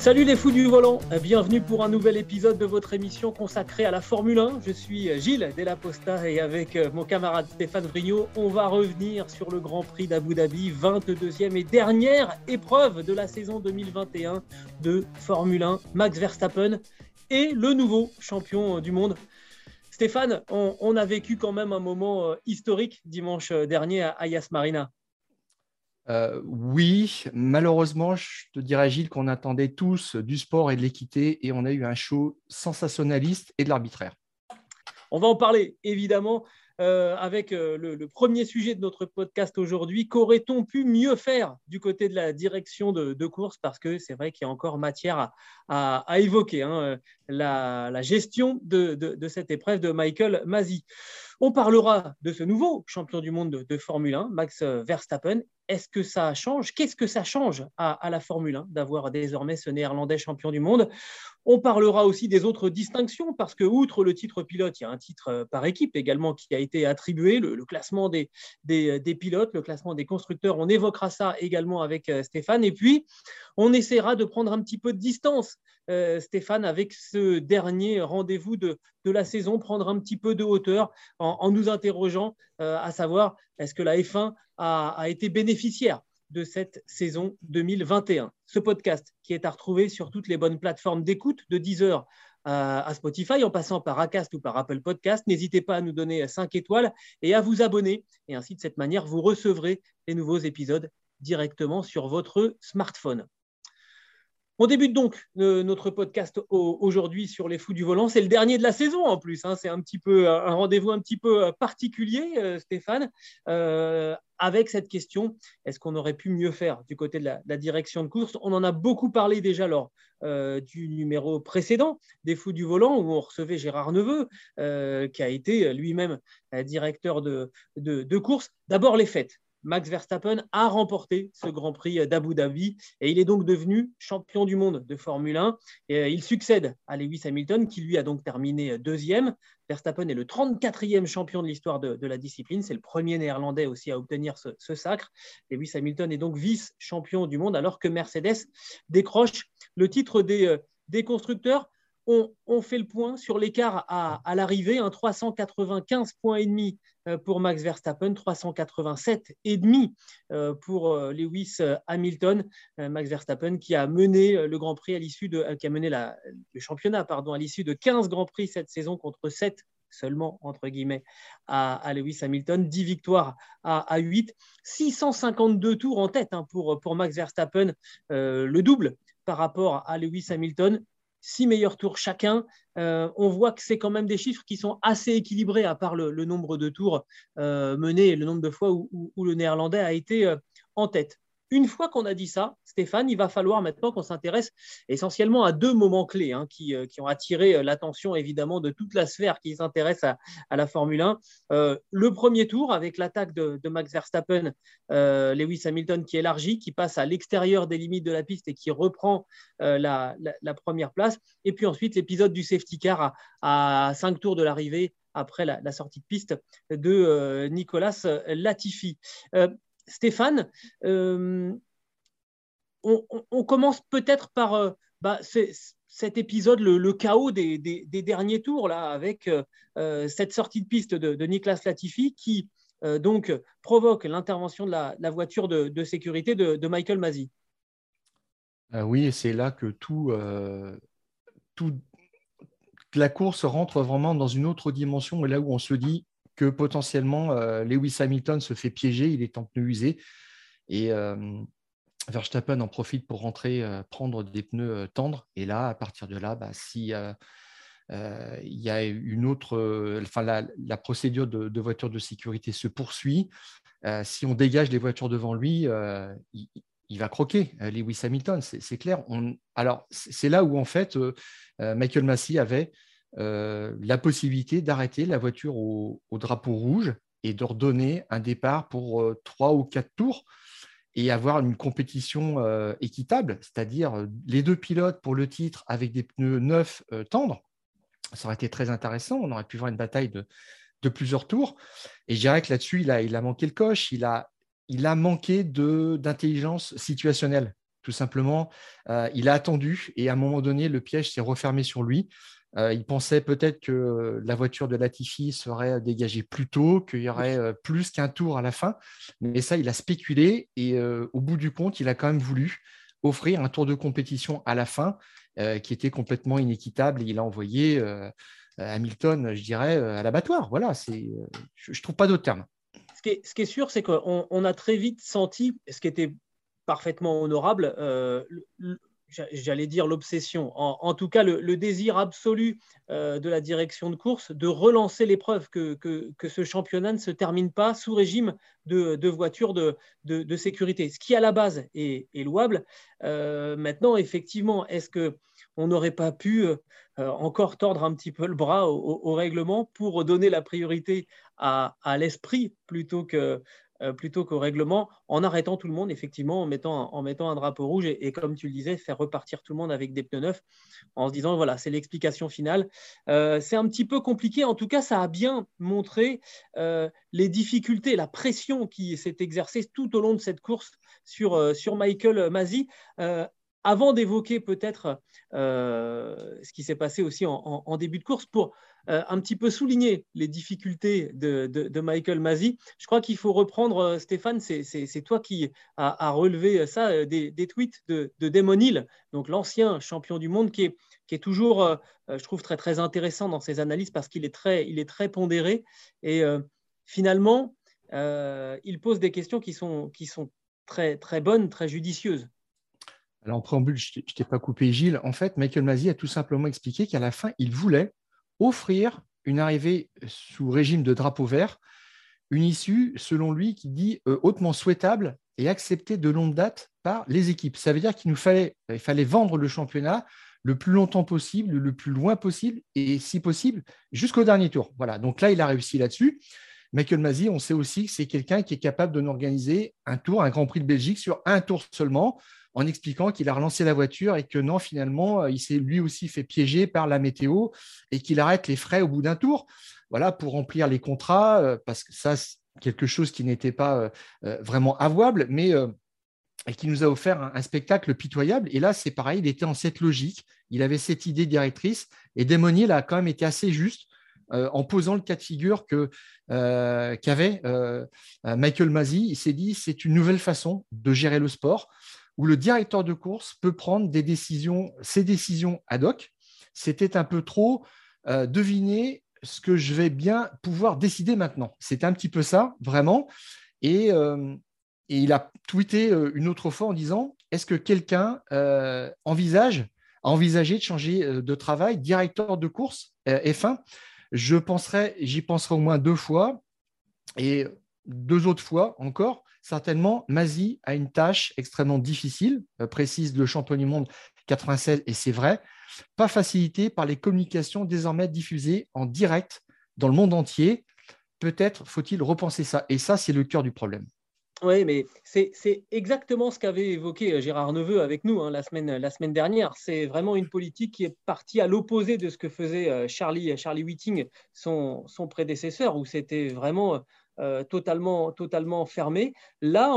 Salut les fous du volant, bienvenue pour un nouvel épisode de votre émission consacrée à la Formule 1. Je suis Gilles Delaposta et avec euh, mon camarade Stéphane Vrignot, on va revenir sur le Grand Prix d'Abu Dhabi, 22e et dernière épreuve de la saison 2021 de Formule 1. Max Verstappen et le nouveau champion du monde. Stéphane, on, on a vécu quand même un moment euh, historique dimanche dernier à Ayas Marina. Euh, oui, malheureusement, je te dirais, Gilles, qu'on attendait tous du sport et de l'équité et on a eu un show sensationnaliste et de l'arbitraire. On va en parler évidemment euh, avec euh, le, premier sujet de notre podcast aujourd'hui. Qu'aurait-on pu mieux faire du côté de la direction de, course? Parce que c'est vrai qu'il y a encore matière à, évoquer hein, la, gestion de, de- cette épreuve de Michael Masi. On parlera de ce nouveau champion du monde de, Formule 1, Max Verstappen. Est-ce que ça change? Qu'est-ce que ça change à, la Formule 1 d'avoir désormais ce néerlandais champion du monde? On parlera aussi des autres distinctions parce que, outre le titre pilote, il y a un titre euh, par équipe également qui a été attribué, le, classement des, des, pilotes, le classement des constructeurs. On évoquera ça également avec euh, Stéphane. Et puis, on essaiera de prendre un petit peu de distance, euh, Stéphane, avec ce dernier rendez-vous de, de la saison, prendre un petit peu de hauteur en, nous interrogeant euh, à savoir est-ce que la F1 a, été bénéficiaire de cette saison 2021. Ce podcast qui est à retrouver sur toutes les bonnes plateformes d'écoute de Deezer à, à Spotify en passant par Acast ou par Apple Podcast. N'hésitez pas à nous donner 5 étoiles et à vous abonner. Et ainsi, de cette manière, vous recevrez les nouveaux épisodes directement sur votre smartphone. On débute donc euh, notre podcast au- aujourd'hui sur les fous du volant. C'est le dernier de la saison en plus. hein. C'est un petit peu un rendez-vous un petit peu euh, particulier, euh, Stéphane, avec cette question est-ce qu'on aurait pu mieux faire du côté de la, direction de course? On en a beaucoup parlé déjà lors du numéro précédent des fous du volant où on recevait Gérard Neveu, qui a été lui-même directeur de course. D'abord les fêtes. Max Verstappen a remporté ce Grand Prix d'Abu Dhabi et il est donc devenu champion du monde de Formule 1. Et euh, il succède à Lewis Hamilton qui lui a donc terminé deuxième. Verstappen est le 34e champion de l'histoire de, la discipline. C'est le premier néerlandais aussi à obtenir ce, sacre. Lewis Hamilton est donc vice-champion du monde alors que Mercedes décroche le titre des, euh, des constructeurs. On, fait le point sur l'écart à, l'arrivée, un 395 points et demi euh, pour Max Verstappen, 387 et demi euh, pour euh, Lewis Hamilton. Max Verstappen qui a mené le Grand Prix à l'issue de, qui a mené le championnat pardon à l'issue de 15 Grands Prix cette saison contre 7 seulement entre guillemets à, Lewis Hamilton, 10 victoires à, à 8, 652 tours en tête hein, pour, Max Verstappen, le double par rapport à Lewis Hamilton. Six meilleurs tours chacun. Euh, on voit que c'est quand même des chiffres qui sont assez équilibrés à part le, nombre de tours euh, menés et le nombre de fois où le néerlandais a été euh, en tête. Une fois qu'on a dit ça, Stéphane, il va falloir maintenant qu'on s'intéresse essentiellement à deux moments clés hein, qui, euh, qui ont attiré euh, l'attention évidemment de toute la sphère qui s'intéresse à, la Formule 1. Euh, le premier tour avec l'attaque de, Max Verstappen, Lewis Hamilton qui élargit, qui passe à l'extérieur des limites de la piste et qui reprend la, première place. Et puis ensuite l'épisode du safety car à, cinq tours de l'arrivée après la, sortie de piste de Nicolas Latifi. Stéphane, euh, on, commence peut-être par euh, bah, cet épisode, le, chaos des, derniers tours, avec euh, cette sortie de piste de, Nicolas Latifi qui donc provoque l'intervention de la, voiture de, sécurité de, Michael Masi. Oui, c'est là que tout- la course rentre vraiment dans une autre dimension et là où on se dit que potentiellement euh, Lewis Hamilton se fait piéger, il est en pneu usé et euh, Verstappen en profite pour rentrer, euh, prendre des pneus tendres et là, à partir de là, bah, si il y a une autre, enfin la, procédure de, voiture de sécurité se poursuit. si on dégage les voitures devant lui, il, va croquer Lewis Hamilton, c'est clair. alors c'est là où en fait Michael Massey avait la possibilité d'arrêter la voiture au, drapeau rouge et de redonner un départ pour trois ou quatre tours et avoir une compétition euh, équitable, c'est-à-dire euh, les deux pilotes pour le titre avec des pneus neufs euh, tendres. Ça aurait été très intéressant. On aurait pu voir une bataille de, plusieurs tours. Et je dirais que là-dessus, il a, manqué le coche. Il a, il a manqué d'intelligence situationnelle, tout simplement. il a attendu et à un moment donné, le piège s'est refermé sur lui. Euh, il pensait peut-être que la voiture de Latifi serait dégagée plus tôt, qu'il y aurait euh, plus qu'un tour à la fin. Mais ça, il a spéculé et euh, au bout du compte, il a quand même voulu offrir un tour de compétition à la fin qui était complètement inéquitable et il a envoyé Hamilton, je dirais, à l'abattoir. Voilà, c'est, je ne trouve pas d'autre terme. Ce qui est, ce qui est sûr, c'est qu'on a très vite senti, ce qui était parfaitement honorable, j'allais dire l'obsession, en, tout cas le, désir absolu euh, de la direction de course de relancer l'épreuve, que, que, ce championnat ne se termine pas sous régime de, de voitures de, de, sécurité, ce qui à la base est, louable. Euh, maintenant, effectivement, est-ce que on n'aurait pas pu euh, encore tordre un petit peu le bras au, règlement pour donner la priorité à, l'esprit plutôt que plutôt qu'au règlement, en arrêtant tout le monde, effectivement, en mettant, en mettant un drapeau rouge et, comme tu le disais, faire repartir tout le monde avec des pneus neufs, en se disant, voilà, c'est l'explication finale. Euh, c'est un petit peu compliqué, en tout cas, ça a bien montré euh, les difficultés, la pression qui s'est exercée tout au long de cette course sur, sur Michael Masi avant d'évoquer peut-être euh, ce qui s'est passé aussi en, début de course, pour euh, un petit peu souligner les difficultés de, Michael Masi, je crois qu'il faut reprendre, euh, Stéphane, c'est toi qui as relevé ça, des, tweets de, de Hill, donc l'ancien champion du monde, qui est, toujours, je trouve, très, intéressant dans ses analyses parce qu'il est, très, il est très pondéré. Et finalement, il pose des questions qui sont, qui sont très, très bonnes, très judicieuses. Alors, en préambule, je ne t'ai pas coupé, Gilles. En fait, Michael Masi a tout simplement expliqué qu'à la fin, il voulait offrir une arrivée sous régime de drapeau vert, une issue, selon lui, qui dit euh, hautement souhaitable et acceptée de longue date par les équipes. Ça veut dire qu'il nous fallait, vendre le championnat le plus longtemps possible, le plus loin possible, et si possible, jusqu'au dernier tour. Voilà, donc là, il a réussi là-dessus. Michael Masi, on sait aussi que c'est quelqu'un qui est capable de un tour, un Grand Prix de Belgique sur un tour seulement en expliquant qu'il a relancé la voiture et que non, finalement, euh, il s'est lui aussi fait piéger par la météo et qu'il arrête les frais au bout d'un tour. Voilà, pour remplir les contrats, euh, parce que ça, c'est quelque chose qui n'était pas euh, vraiment avouable, mais qui nous a offert un, spectacle pitoyable. Et là, c'est pareil, il était en cette logique, il avait cette idée directrice, et Desmonier a quand même été assez juste en posant le cas de figure que, qu'avait Michael Masi. Il s'est dit, c'est une nouvelle façon de gérer le sport où le directeur de course peut prendre des décisions, ses décisions ad hoc. C'était un peu trop euh, deviner ce que je vais bien pouvoir décider maintenant. C'était un petit peu ça, vraiment. Et, euh, il a tweeté euh, une autre fois en disant Est-ce que quelqu'un envisage, a envisagé de changer de travail, directeur de course F1 Je penserai, j'y penserai au moins deux fois. Et deux autres fois encore, certainement, Mazi a une tâche extrêmement difficile, euh, précise le champion du monde 96, et c'est vrai, pas facilitée par les communications désormais diffusées en direct dans le monde entier. Peut-être faut-il repenser ça. Et ça, c'est le cœur du problème. Oui, mais c'est exactement ce qu'avait évoqué euh, Gérard Neveu avec nous hein, la, semaine, dernière. C'est vraiment une politique qui est partie à l'opposé de ce que faisait euh, Charlie, Charlie Whiting, son, son prédécesseur, où c'était vraiment totalement, totalement fermé. Là,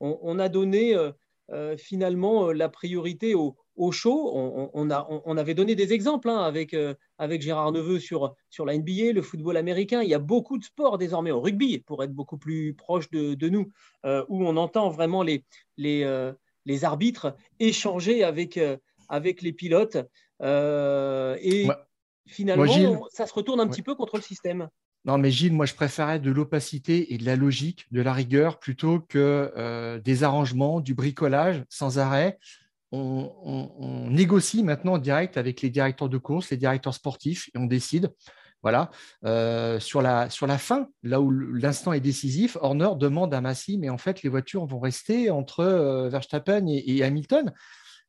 on, a donné euh, euh, finalement la priorité au, au show. On, a, on, avait donné des exemples hein, avec, avec Gérard Neveu sur, sur la NBA, le football américain. Il y a beaucoup de sports désormais au rugby, pour être beaucoup plus proche de, nous, où on entend vraiment les, les, les arbitres échanger avec, avec les pilotes. et finalement, ça se retourne un petit peu contre le système. Non, mais Gilles, moi, je préférais de l'opacité et de la logique, de la rigueur, plutôt que euh, des arrangements, du bricolage sans arrêt. on, négocie maintenant en direct avec les directeurs de course, les directeurs sportifs, et on décide. Voilà. Euh, sur, la, fin, là où l'instant est décisif, Horner demande à Massy, mais en fait, les voitures vont rester entre euh, Verstappen et, Hamilton.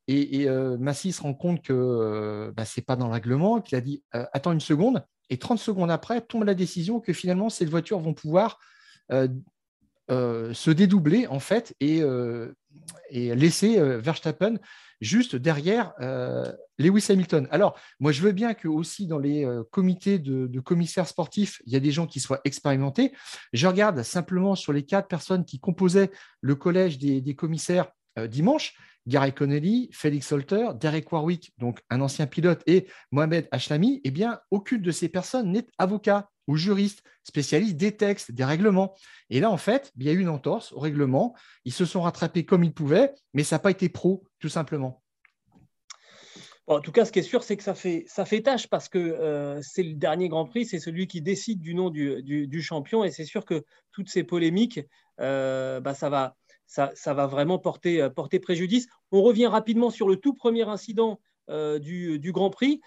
Et, Massy se rend compte que bah, ce n'est pas dans le règlement, qu'il a dit attends une seconde. Et 30 secondes après, tombe la décision que finalement, ces voitures vont pouvoir se dédoubler, en fait, et et laisser euh, Verstappen juste derrière euh, Lewis Hamilton. Alors, moi, je veux bien que aussi dans les euh, comités de, commissaires sportifs, il y a des gens qui soient expérimentés. Je regarde simplement sur les quatre personnes qui composaient le collège des, commissaires dimanche. Gary Connelly, Félix Holter, Derek Warwick, donc un ancien pilote, et Mohamed Ashlami, eh bien, aucune de ces personnes n'est avocat ou juriste, spécialiste des textes, des règlements. Et là, en fait, il y a eu une entorse au règlement. Ils se sont rattrapés comme ils pouvaient, mais ça n'a pas été pro, tout simplement. en tout cas, ce qui est sûr, c'est que ça fait, ça tâche parce que euh, c'est le dernier Grand Prix, c'est celui qui décide du nom du, champion. Et c'est sûr que toutes ces polémiques, euh, bah, ça, va, ça, va vraiment porter, porter préjudice. On revient rapidement sur le tout premier incident euh, du, Grand Prix,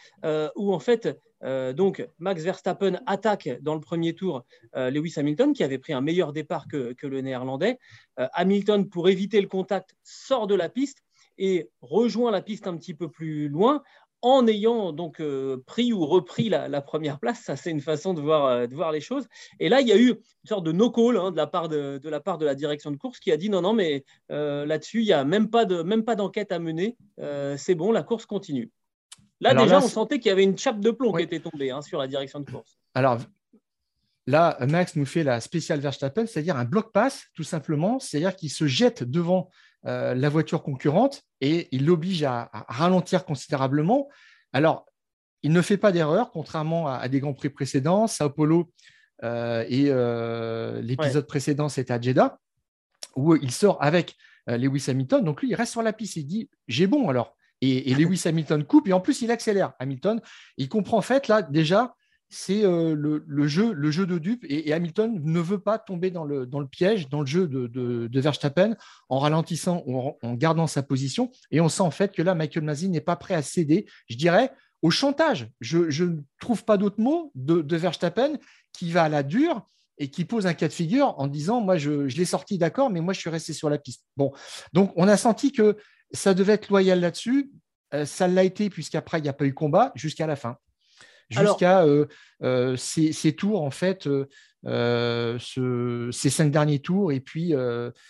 où en fait, euh, donc, Max Verstappen attaque dans le premier tour euh, Lewis Hamilton, qui avait pris un meilleur départ que, le néerlandais. Euh, Hamilton, pour éviter le contact, sort de la piste et rejoint la piste un petit peu plus loin en ayant donc pris ou repris la, première place. Ça, c'est une façon de voir, de voir les choses. Et là, il y a eu une sorte de no-call hein, de, la part de, la part de la direction de course qui a dit non, non, mais là-dessus, il n'y a même pas d'enquête à mener. c'est bon, la course continue. Là, déjà, on sentait qu'il y avait une chape de plomb qui était tombée hein, sur la direction de course. Alors, là, Max nous fait la spéciale Verstappen, c'est-à-dire un bloc pass, tout simplement. C'est-à-dire qu'il se jette devant euh, la voiture concurrente et il l'oblige à, ralentir considérablement. Alors, il ne fait pas d'erreur, contrairement à, des Grands Prix précédents. Sao Paulo euh, et euh, l'épisode précédent, c'était à Jeddah, où il sort avec Lewis Hamilton. Donc, lui, il reste sur la piste. Il dit J'ai bon alors. Et, Lewis Hamilton coupe, et en plus, il accélère. Hamilton, il comprend en fait, là, déjà, c'est euh, le, jeu, de dupe, et, Hamilton ne veut pas tomber dans le, piège, dans le jeu de, Verstappen, en ralentissant ou en, gardant sa position. Et on sent en fait que là, Michael Masi n'est pas prêt à céder, je dirais, au chantage. Je, ne trouve pas d'autre mot de, Verstappen qui va à la dure et qui pose un cas de figure en disant Moi, je, je l'ai sorti d'accord, mais moi, je suis resté sur la piste. Bon, donc on a senti que ça devait être loyal là-dessus. Euh, ça l'a été, puisqu'après, il n'y a pas eu combat jusqu'à la fin. Jusqu'à euh, euh, ces, tours, en fait, ces cinq derniers tours, et puis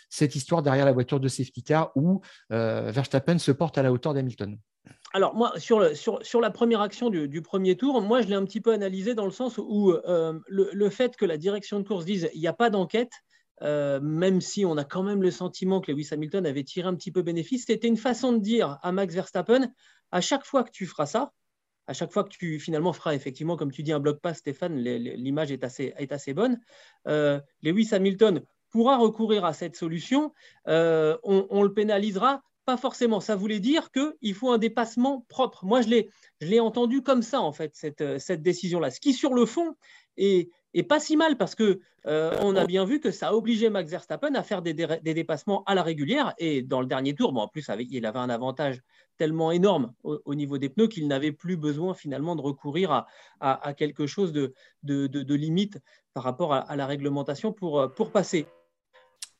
cette histoire derrière la voiture de safety car où Verstappen se porte à la hauteur d'Hamilton. Alors, moi, sur, sur, la première action du, premier tour, moi, je l'ai un petit peu analysé dans le sens où le, fait que la direction de course dise il n'y a pas d'enquête, euh, même si on a quand même le sentiment que Lewis Hamilton avait tiré un petit peu bénéfice, c'était une façon de dire à Max Verstappen, à chaque fois que tu feras ça, à chaque fois que tu finalement feras effectivement, comme tu dis, un bloc pass, Stéphane, l'image est assez, bonne, euh, Lewis Hamilton pourra recourir à cette solution, euh, on, le pénalisera forcément. Ça voulait dire qu'il faut un dépassement propre. Moi, je l'ai entendu comme ça, en fait, cette, cette décision-là. Ce qui, sur le fond, est, pas si mal parce que euh, on a bien vu que ça a obligé Max Verstappen à faire des, dépassements à la régulière et dans le dernier tour, bon, en plus il avait un avantage tellement énorme au, niveau des pneus qu'il n'avait plus besoin finalement de recourir à, quelque chose de, limite par rapport à, la réglementation pour, pour passer.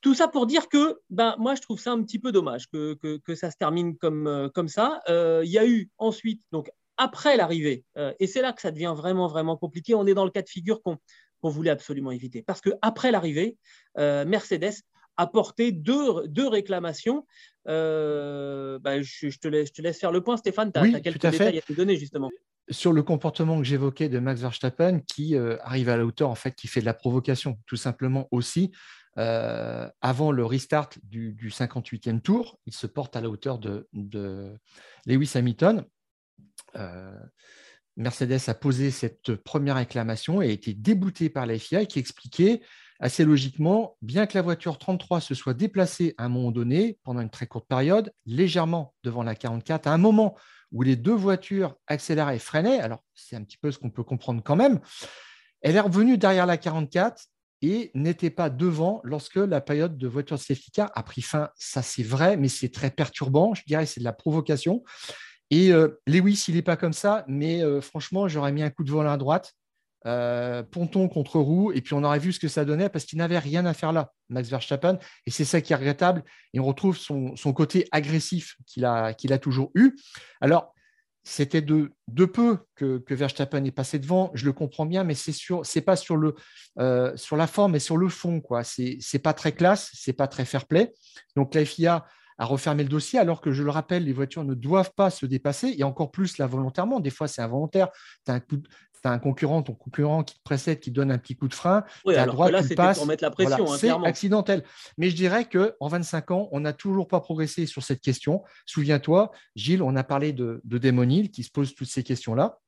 Tout ça pour dire que ben, moi, je trouve ça un petit peu dommage que, que, ça se termine comme, comme ça. Euh, il y a eu ensuite donc après l'arrivée. Euh, et c'est là que ça devient vraiment, vraiment compliqué. On est dans le cas de figure qu'on voulait absolument éviter. Parce qu'après l'arrivée, euh, Mercedes a porté deux, deux réclamations. Euh, bah, je, te laisse, je, te laisse, faire le point, Stéphane. Tu as, quelques détails à te donner, justement. Sur le comportement que j'évoquais de Max Verstappen, qui arrive à la hauteur, en fait, qui fait de la provocation, tout simplement aussi. Avant le restart du, 58e tour, il se porte à la hauteur de, Lewis Hamilton. Euh, Mercedes a posé cette première réclamation et a été débouté par la FIA qui expliquait assez logiquement, bien que la voiture 33 se soit déplacée à un moment donné, pendant une très courte période, légèrement devant la 44, à un moment où les deux voitures accéléraient et freinaient, alors c'est un petit peu ce qu'on peut comprendre quand même, elle est revenue derrière la 44 et n'était pas devant lorsque la période de voiture de safety car a pris fin. Ça, c'est vrai, mais c'est très perturbant. Je dirais c'est de la provocation. Et euh, Lewis, il n'est pas comme ça, mais euh, franchement, j'aurais mis un coup de volant à droite, euh, ponton contre roue, et puis on aurait vu ce que ça donnait parce qu'il n'avait rien à faire là, Max Verstappen. Et c'est ça qui est regrettable. Et on retrouve son, côté agressif qu'il a, qu'il a toujours eu. Alors, c'était de, peu que, Verstappen est passé devant, je le comprends bien, mais c'est sur, pas sur, le, sur la forme, mais sur le fond. quoi. C'est, pas très classe, c'est pas très fair play. Donc la FIA à refermer le dossier, alors que je le rappelle, les voitures ne doivent pas se dépasser, et encore plus là volontairement. Des fois, c'est involontaire. Un concurrent, ton concurrent qui te précède, qui donne un petit coup de frein. Oui, alors droite, là, c'était pour mettre la pression. Hein, c'est accidentel. Mais je dirais qu'en 25 ans, on n'a toujours pas progressé sur cette question. Souviens-toi, Gilles, on a parlé de, de Damon qui se pose toutes ces questions-là.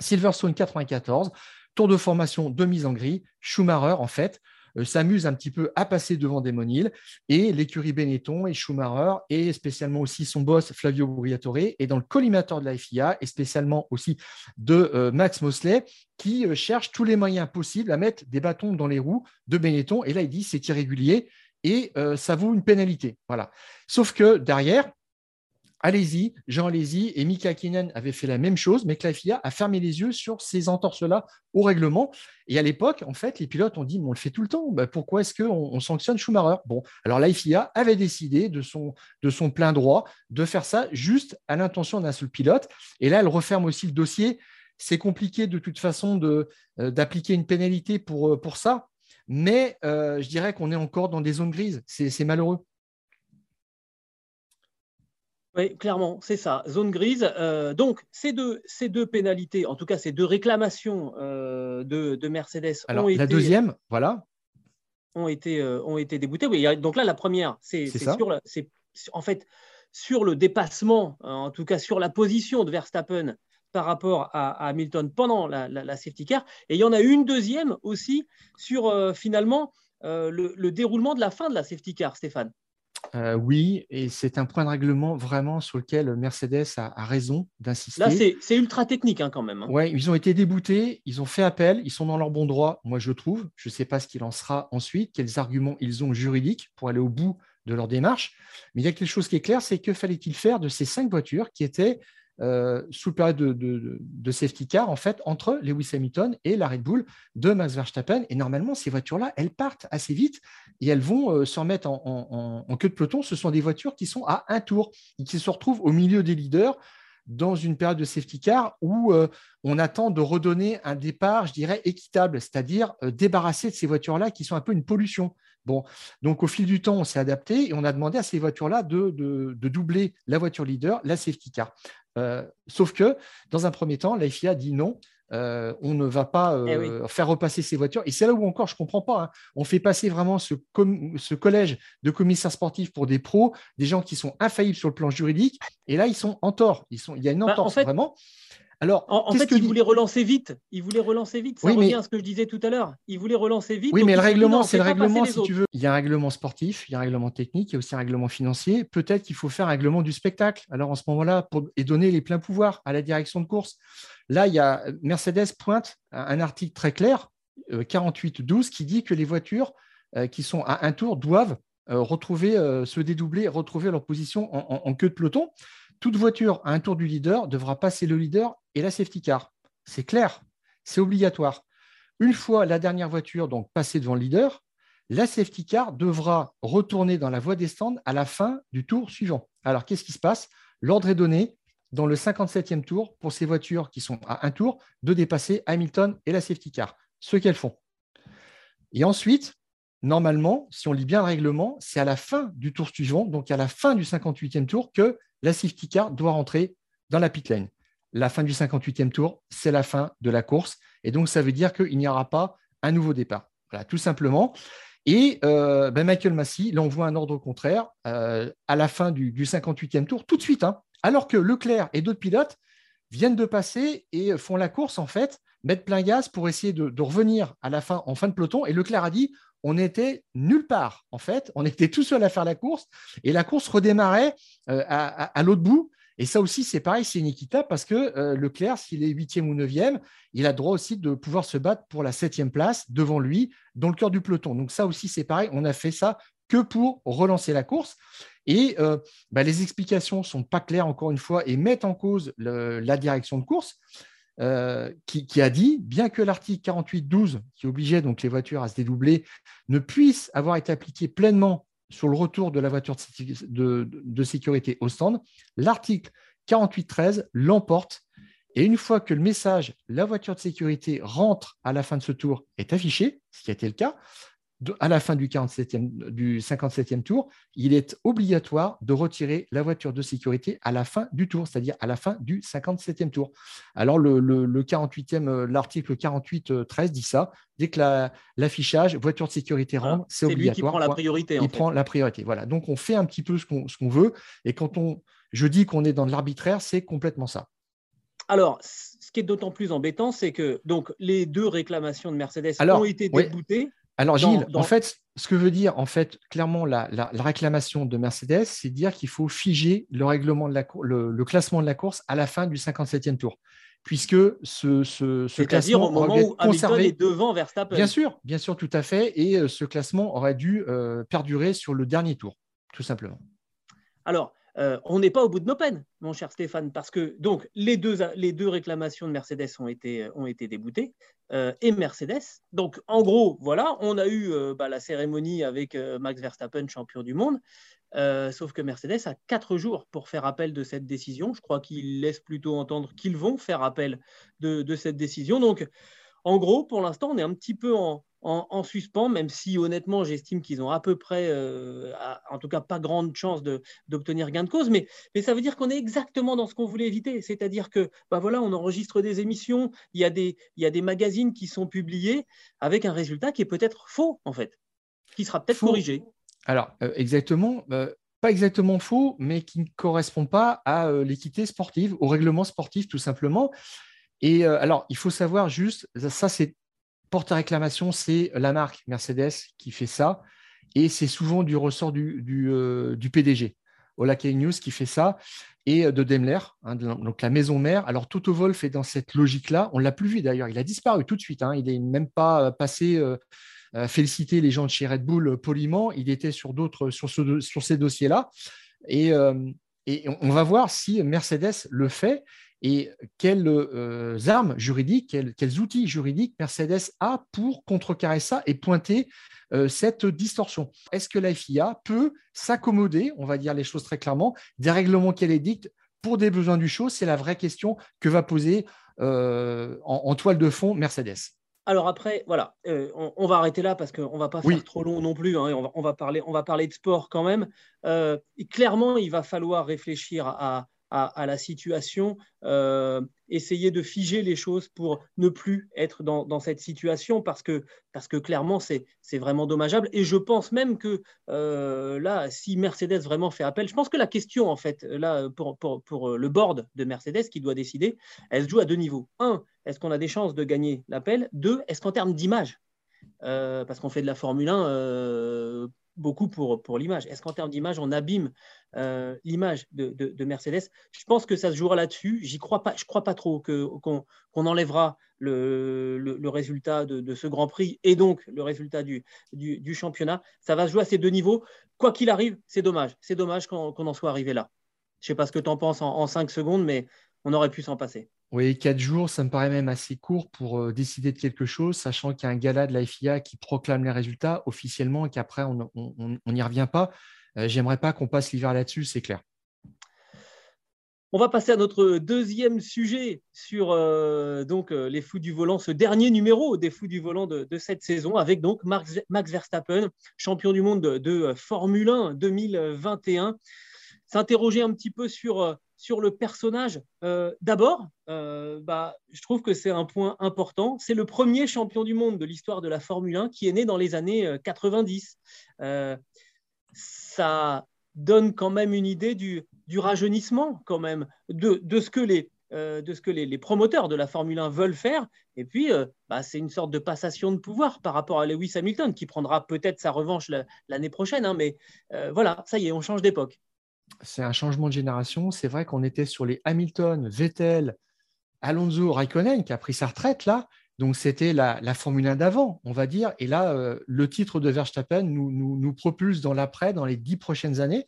Silverstone 94, tour de formation de mise en gris, Schumacher, en fait, s'amuse un petit peu à passer devant Hill et l'écurie Benetton et Schumacher et spécialement aussi son boss Flavio Briatore et dans le collimateur de la FIA et spécialement aussi de euh, Max Mosley qui euh, cherche tous les moyens possibles à mettre des bâtons dans les roues de Benetton et là il dit c'est irrégulier et ça vaut une pénalité. Voilà. Sauf que derrière, allez-y, Jean allez-y. Et Mika Kinen avait fait la même chose, mais que la FIA a fermé les yeux sur ces entorses-là au règlement. Et à l'époque, en fait, les pilotes ont dit, on le fait tout le temps, bah, pourquoi est-ce qu'on on sanctionne Schumacher? Bon, alors la FIA avait décidé de son, plein droit de faire ça juste à l'intention d'un seul pilote. Et là, elle referme aussi le dossier. C'est compliqué de toute façon euh, d'appliquer une pénalité pour, euh, ça, mais euh, je dirais qu'on est encore dans des zones grises. C'est malheureux. Oui, clairement, c'est ça, zone grise. Euh, donc, ces deux, ces deux pénalités, en tout cas ces deux réclamations euh, de, Mercedes Alors, ont la deuxième, voilà. Ont été, euh, ont été déboutées. Oui, donc là, la première, c'est sur, en fait sur le dépassement, en tout cas sur la position de Verstappen par rapport à, Hamilton pendant la, safety car. Et il y en a une deuxième aussi sur finalement le déroulement de la fin de la safety car, Stéphane. Euh, oui, et c'est un point de règlement vraiment sur lequel Mercedes a, raison d'insister. Là, c'est ultra technique hein, quand même. Hein. Oui, ils ont été déboutés, ils ont fait appel, ils sont dans leur bon droit, moi je trouve. Je ne sais pas ce qu'il en sera ensuite, quels arguments ils ont juridiques pour aller au bout de leur démarche. Mais il y a quelque chose qui est clair, c'est que fallait-il faire de ces cinq voitures qui étaient euh, sous période de, safety car en fait entre Lewis Hamilton et la Red Bull de Max Verstappen. Et normalement, ces voitures-là, elles partent assez vite et elles vont euh, se remettre en, queue de peloton. Ce sont des voitures qui sont à un tour et qui se retrouvent au milieu des leaders dans une période de safety car où euh, on attend de redonner un départ, je dirais, équitable, c'est-à-dire débarrasser de ces voitures-là qui sont un peu une pollution. Bon, donc au fil du temps, on s'est adapté et on a demandé à ces voitures-là de, de, doubler la voiture leader, la safety car. Euh, sauf que, dans un premier temps, la FIA dit non, euh, on ne va pas euh, eh faire repasser ces voitures. Et c'est là où encore je ne comprends pas. Hein. On fait passer vraiment ce, ce, collège de commissaires sportifs pour des pros, des gens qui sont infaillibles sur le plan juridique. Et là, ils sont en tort. Ils sont, il y a une bah, entorse vraiment. Alors, en, fait, il voulait relancer vite. Il voulait relancer vite. Ça oui, revient à ce que je disais tout à l'heure. Il voulait relancer vite. Oui, mais le règlement, c'est le règlement, si tu veux. Il y a un règlement sportif, il y a un règlement technique, il y a aussi un règlement financier. Peut-être qu'il faut faire un règlement du spectacle. Alors, en ce moment-là, pour... et donner les pleins pouvoirs à la direction de course. Là, il y a Mercedes pointe un article très clair, 48.12, euh, qui dit que les voitures euh, qui sont à un tour doivent euh, retrouver, se dédoubler, retrouver leur position en queue de peloton toute voiture à un tour du leader devra passer le leader et la safety car. C'est clair, c'est obligatoire. Une fois la dernière voiture donc passée devant le leader, la safety car devra retourner dans la voie des stands à la fin du tour suivant. Alors, qu'est-ce qui se passe? L'ordre est donné dans le 57e tour pour ces voitures qui sont à un tour de dépasser Hamilton et la safety car, ce qu'elles font. Et ensuite, normalement, si on lit bien le règlement, c'est à la fin du tour suivant, donc à la fin du 58e tour, que la safety car doit rentrer dans la pit lane. La fin du 58e tour, c'est la fin de la course. Et donc, ça veut dire qu'il n'y aura pas un nouveau départ. Voilà, tout simplement. Et euh, ben Michael Massey l'envoie un ordre contraire euh, à la fin du, 58e tour, tout de suite. Hein. alors que Leclerc et d'autres pilotes viennent de passer et font la course, en fait, mettent plein gaz pour essayer de, de, revenir à la fin, en fin de peloton. Et Leclerc a dit on était nulle part, en fait. On était tout seul à faire la course et la course redémarrait euh, à, l'autre bout. Et ça aussi, c'est pareil, c'est inéquitable parce que Leclerc, s'il est huitième ou neuvième, il a droit aussi de pouvoir se battre pour la septième place devant lui, dans le cœur du peloton. Donc ça aussi, c'est pareil, on a fait ça que pour relancer la course. Et bah, les explications ne sont pas claires, encore une fois, et mettent en cause la direction de course. Euh, qui, a dit, bien que l'article 48.12, qui obligeait donc les voitures à se dédoubler, ne puisse avoir été appliqué pleinement sur le retour de la voiture de, sécurité au stand, l'article 48.13 l'emporte. Et une fois que le message la voiture de sécurité rentre à la fin de ce tour est affiché, ce qui a été le cas, à la fin du, 47e, du 57e tour, il est obligatoire de retirer la voiture de sécurité à la fin du tour, c'est-à-dire à la fin du 57e tour. Alors, le, 48e, euh, l'article 48.13 dit ça. Dès que l'affichage voiture de sécurité rentre, c'est obligatoire. C'est lui qui prend la priorité. Il prend la priorité. Voilà. Donc, on fait un petit peu ce qu'on veut. Et quand on, je dis qu'on est dans de l'arbitraire, c'est complètement ça. Alors, ce qui est d'autant plus embêtant, c'est que donc, les deux réclamations de Mercedes ont été déboutées. Alors, Gilles, en fait, ce que veut dire en fait clairement la, réclamation de Mercedes, c'est dire qu'il faut figer le, règlement de la, le, classement de la course à la fin du 57e tour. Puisque ce, ce, ce classement au moment où conservé est devant Verstappen. Bien sûr, bien sûr, tout à fait. Et euh, ce classement aurait dû euh, perdurer sur le dernier tour, tout simplement. Alors, euh, on n'est pas au bout de nos peines, mon cher Stéphane, parce que donc les deux, les deux réclamations de Mercedes ont été, ont été déboutées euh, et Mercedes. Donc en gros, voilà, on a eu euh, bah, la cérémonie avec Max Verstappen, champion du monde, sauf que Mercedes a quatre jours pour faire appel de cette décision. Je crois qu'ils laissent plutôt entendre qu'ils vont faire appel de, de cette décision. Donc en gros, pour l'instant, on est un petit peu en, en, suspens, même si honnêtement, j'estime qu'ils ont à peu près, euh, en tout cas pas grande chance d'obtenir gain de cause, mais, mais ça veut dire qu'on est exactement dans ce qu'on voulait éviter, c'est-à-dire que bah voilà, on enregistre des émissions, il y, a des, il y a des magazines qui sont publiés avec un résultat qui est peut-être faux, en fait, qui sera peut-être corrigé. Alors, euh, exactement. Euh, pas exactement faux, mais qui ne correspond pas à l'équité sportive, au règlement sportif tout simplement. Et alors, il faut savoir juste, ça c'est porte à réclamation, c'est la marque Mercedes qui fait ça. Et c'est souvent du ressort du, euh, PDG, Ola News, qui fait ça, et euh, de Daimler, hein, donc la maison mère. Alors, Toto Wolf est dans cette logique-là. On ne l'a plus vu d'ailleurs. Il a disparu tout de suite. Hein. Il n'est même pas euh, passé féliciter les gens de chez Red Bull poliment. Il était sur ces dossiers-là. Et on va voir si Mercedes le fait et quelles euh, armes juridiques, quels, outils juridiques Mercedes a pour contrecarrer ça et pointer euh, cette distorsion? Est-ce que la FIA peut s'accommoder, on va dire les choses très clairement, des règlements qu'elle édicte pour des besoins du show? C'est la vraie question que va poser euh, en, toile de fond Mercedes. Alors après, voilà, on, va arrêter là parce qu'on ne va pas faire trop long non plus. Hein, on, va, parler, on va parler de sport quand même. clairement, il va falloir réfléchir à, à, la situation, euh, essayer de figer les choses pour ne plus être dans, cette situation parce que, parce que clairement, c'est vraiment dommageable. Et je pense même que euh, là, si Mercedes vraiment fait appel, je pense que la question, en fait, là, pour, pour, le board de Mercedes qui doit décider, elle se joue à deux niveaux. Un, est-ce qu'on a des chances de gagner l'appel? Deux, est-ce qu'en termes d'image, euh, parce qu'on fait de la Formule 1 beaucoup pour, l'image. Est-ce qu'en termes d'image, on abîme euh, l'image de, Mercedes? Je pense que ça se jouera là-dessus. J'y crois pas. Je crois pas trop qu'on enlèvera le, résultat de, ce Grand Prix et donc le résultat du, championnat. Ça va se jouer à ces deux niveaux. Quoi qu'il arrive, c'est dommage. C'est dommage qu'on en soit arrivé là. Je ne sais pas ce que tu en penses en, en cinq secondes, mais on aurait pu s'en passer. Oui, quatre jours, ça me paraît même assez court pour euh, décider de quelque chose, sachant qu'il y a un gala de la FIA qui proclame les résultats officiellement et qu'après, on n'y revient pas. Euh, j'aimerais pas qu'on passe l'hiver là-dessus, c'est clair. On va passer à notre deuxième sujet sur euh, donc, les fous du volant, ce dernier numéro des fous du volant de, cette saison, avec donc Max, Verstappen, champion du monde de, de Formule 1 2021. S'interroger un petit peu sur sur le personnage, euh, d'abord, euh, bah, je trouve que c'est un point important. C'est le premier champion du monde de l'histoire de la Formule 1 qui est né dans les années 90. Euh, ça donne quand même une idée du, rajeunissement, quand même, de, ce que les, de ce que les, promoteurs de la Formule 1 veulent faire. Et puis, bah, c'est une sorte de passation de pouvoir par rapport à Lewis Hamilton, qui prendra peut-être sa revanche l'année prochaine. Hein, mais voilà, ça y est, on change d'époque. C'est un changement de génération. C'est vrai qu'on était sur les Hamilton, Vettel, Alonso, Raikkonen qui a pris sa retraite là. Donc, c'était la, Formule 1 d'avant, on va dire. Et là, euh, le titre de Verstappen nous, propulse dans l'après, dans les dix prochaines années.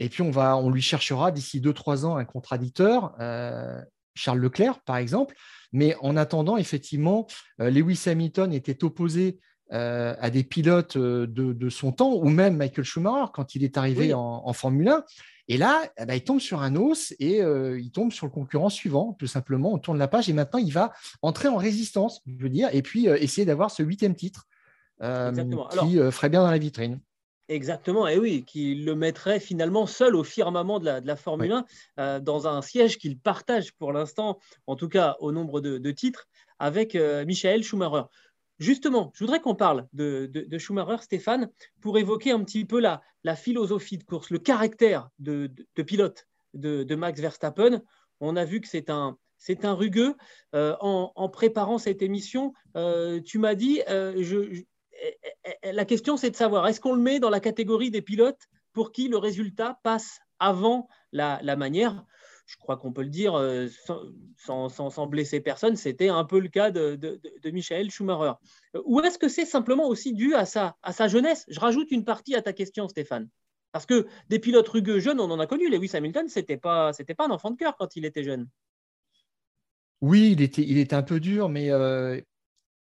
Et puis, on, va, on lui cherchera d'ici deux, trois ans un contradicteur, euh, Charles Leclerc, par exemple. Mais en attendant, effectivement, euh, Lewis Hamilton était opposé à des pilotes de, son temps, ou même Michael Schumacher quand il est arrivé en, Formule 1. Et là, eh ben, il tombe sur un os et euh, il tombe sur le concurrent suivant, tout simplement. On tourne la page et maintenant, il va entrer en résistance, je veux dire, et puis euh, essayer d'avoir ce huitième titre euh, qui ferait bien dans la vitrine. Exactement, et oui, qui le mettrait finalement seul au firmament de la, Formule 1, dans un siège qu'il partage pour l'instant, en tout cas au nombre de, titres, avec Michael Schumacher. Justement, je voudrais qu'on parle de, Schumacher, Stéphane, pour évoquer un petit peu la, philosophie de course, le caractère de, pilote de, Max Verstappen. On a vu que c'est un, rugueux. Euh, en, préparant cette émission, euh, tu m'as dit, euh, la question c'est de savoir, est-ce qu'on le met dans la catégorie des pilotes pour qui le résultat passe avant la manière? Je crois qu'on peut le dire euh, sans, blesser personne, c'était un peu le cas de, Michael Schumacher. Ou est-ce que c'est simplement aussi dû à sa, jeunesse? Je rajoute une partie à ta question, Stéphane. Parce que des pilotes rugueux jeunes, on en a connu. Lewis Hamilton, ce n'était pas, pas un enfant de cœur quand il était jeune. Oui, il était, il était un peu dur, mais euh,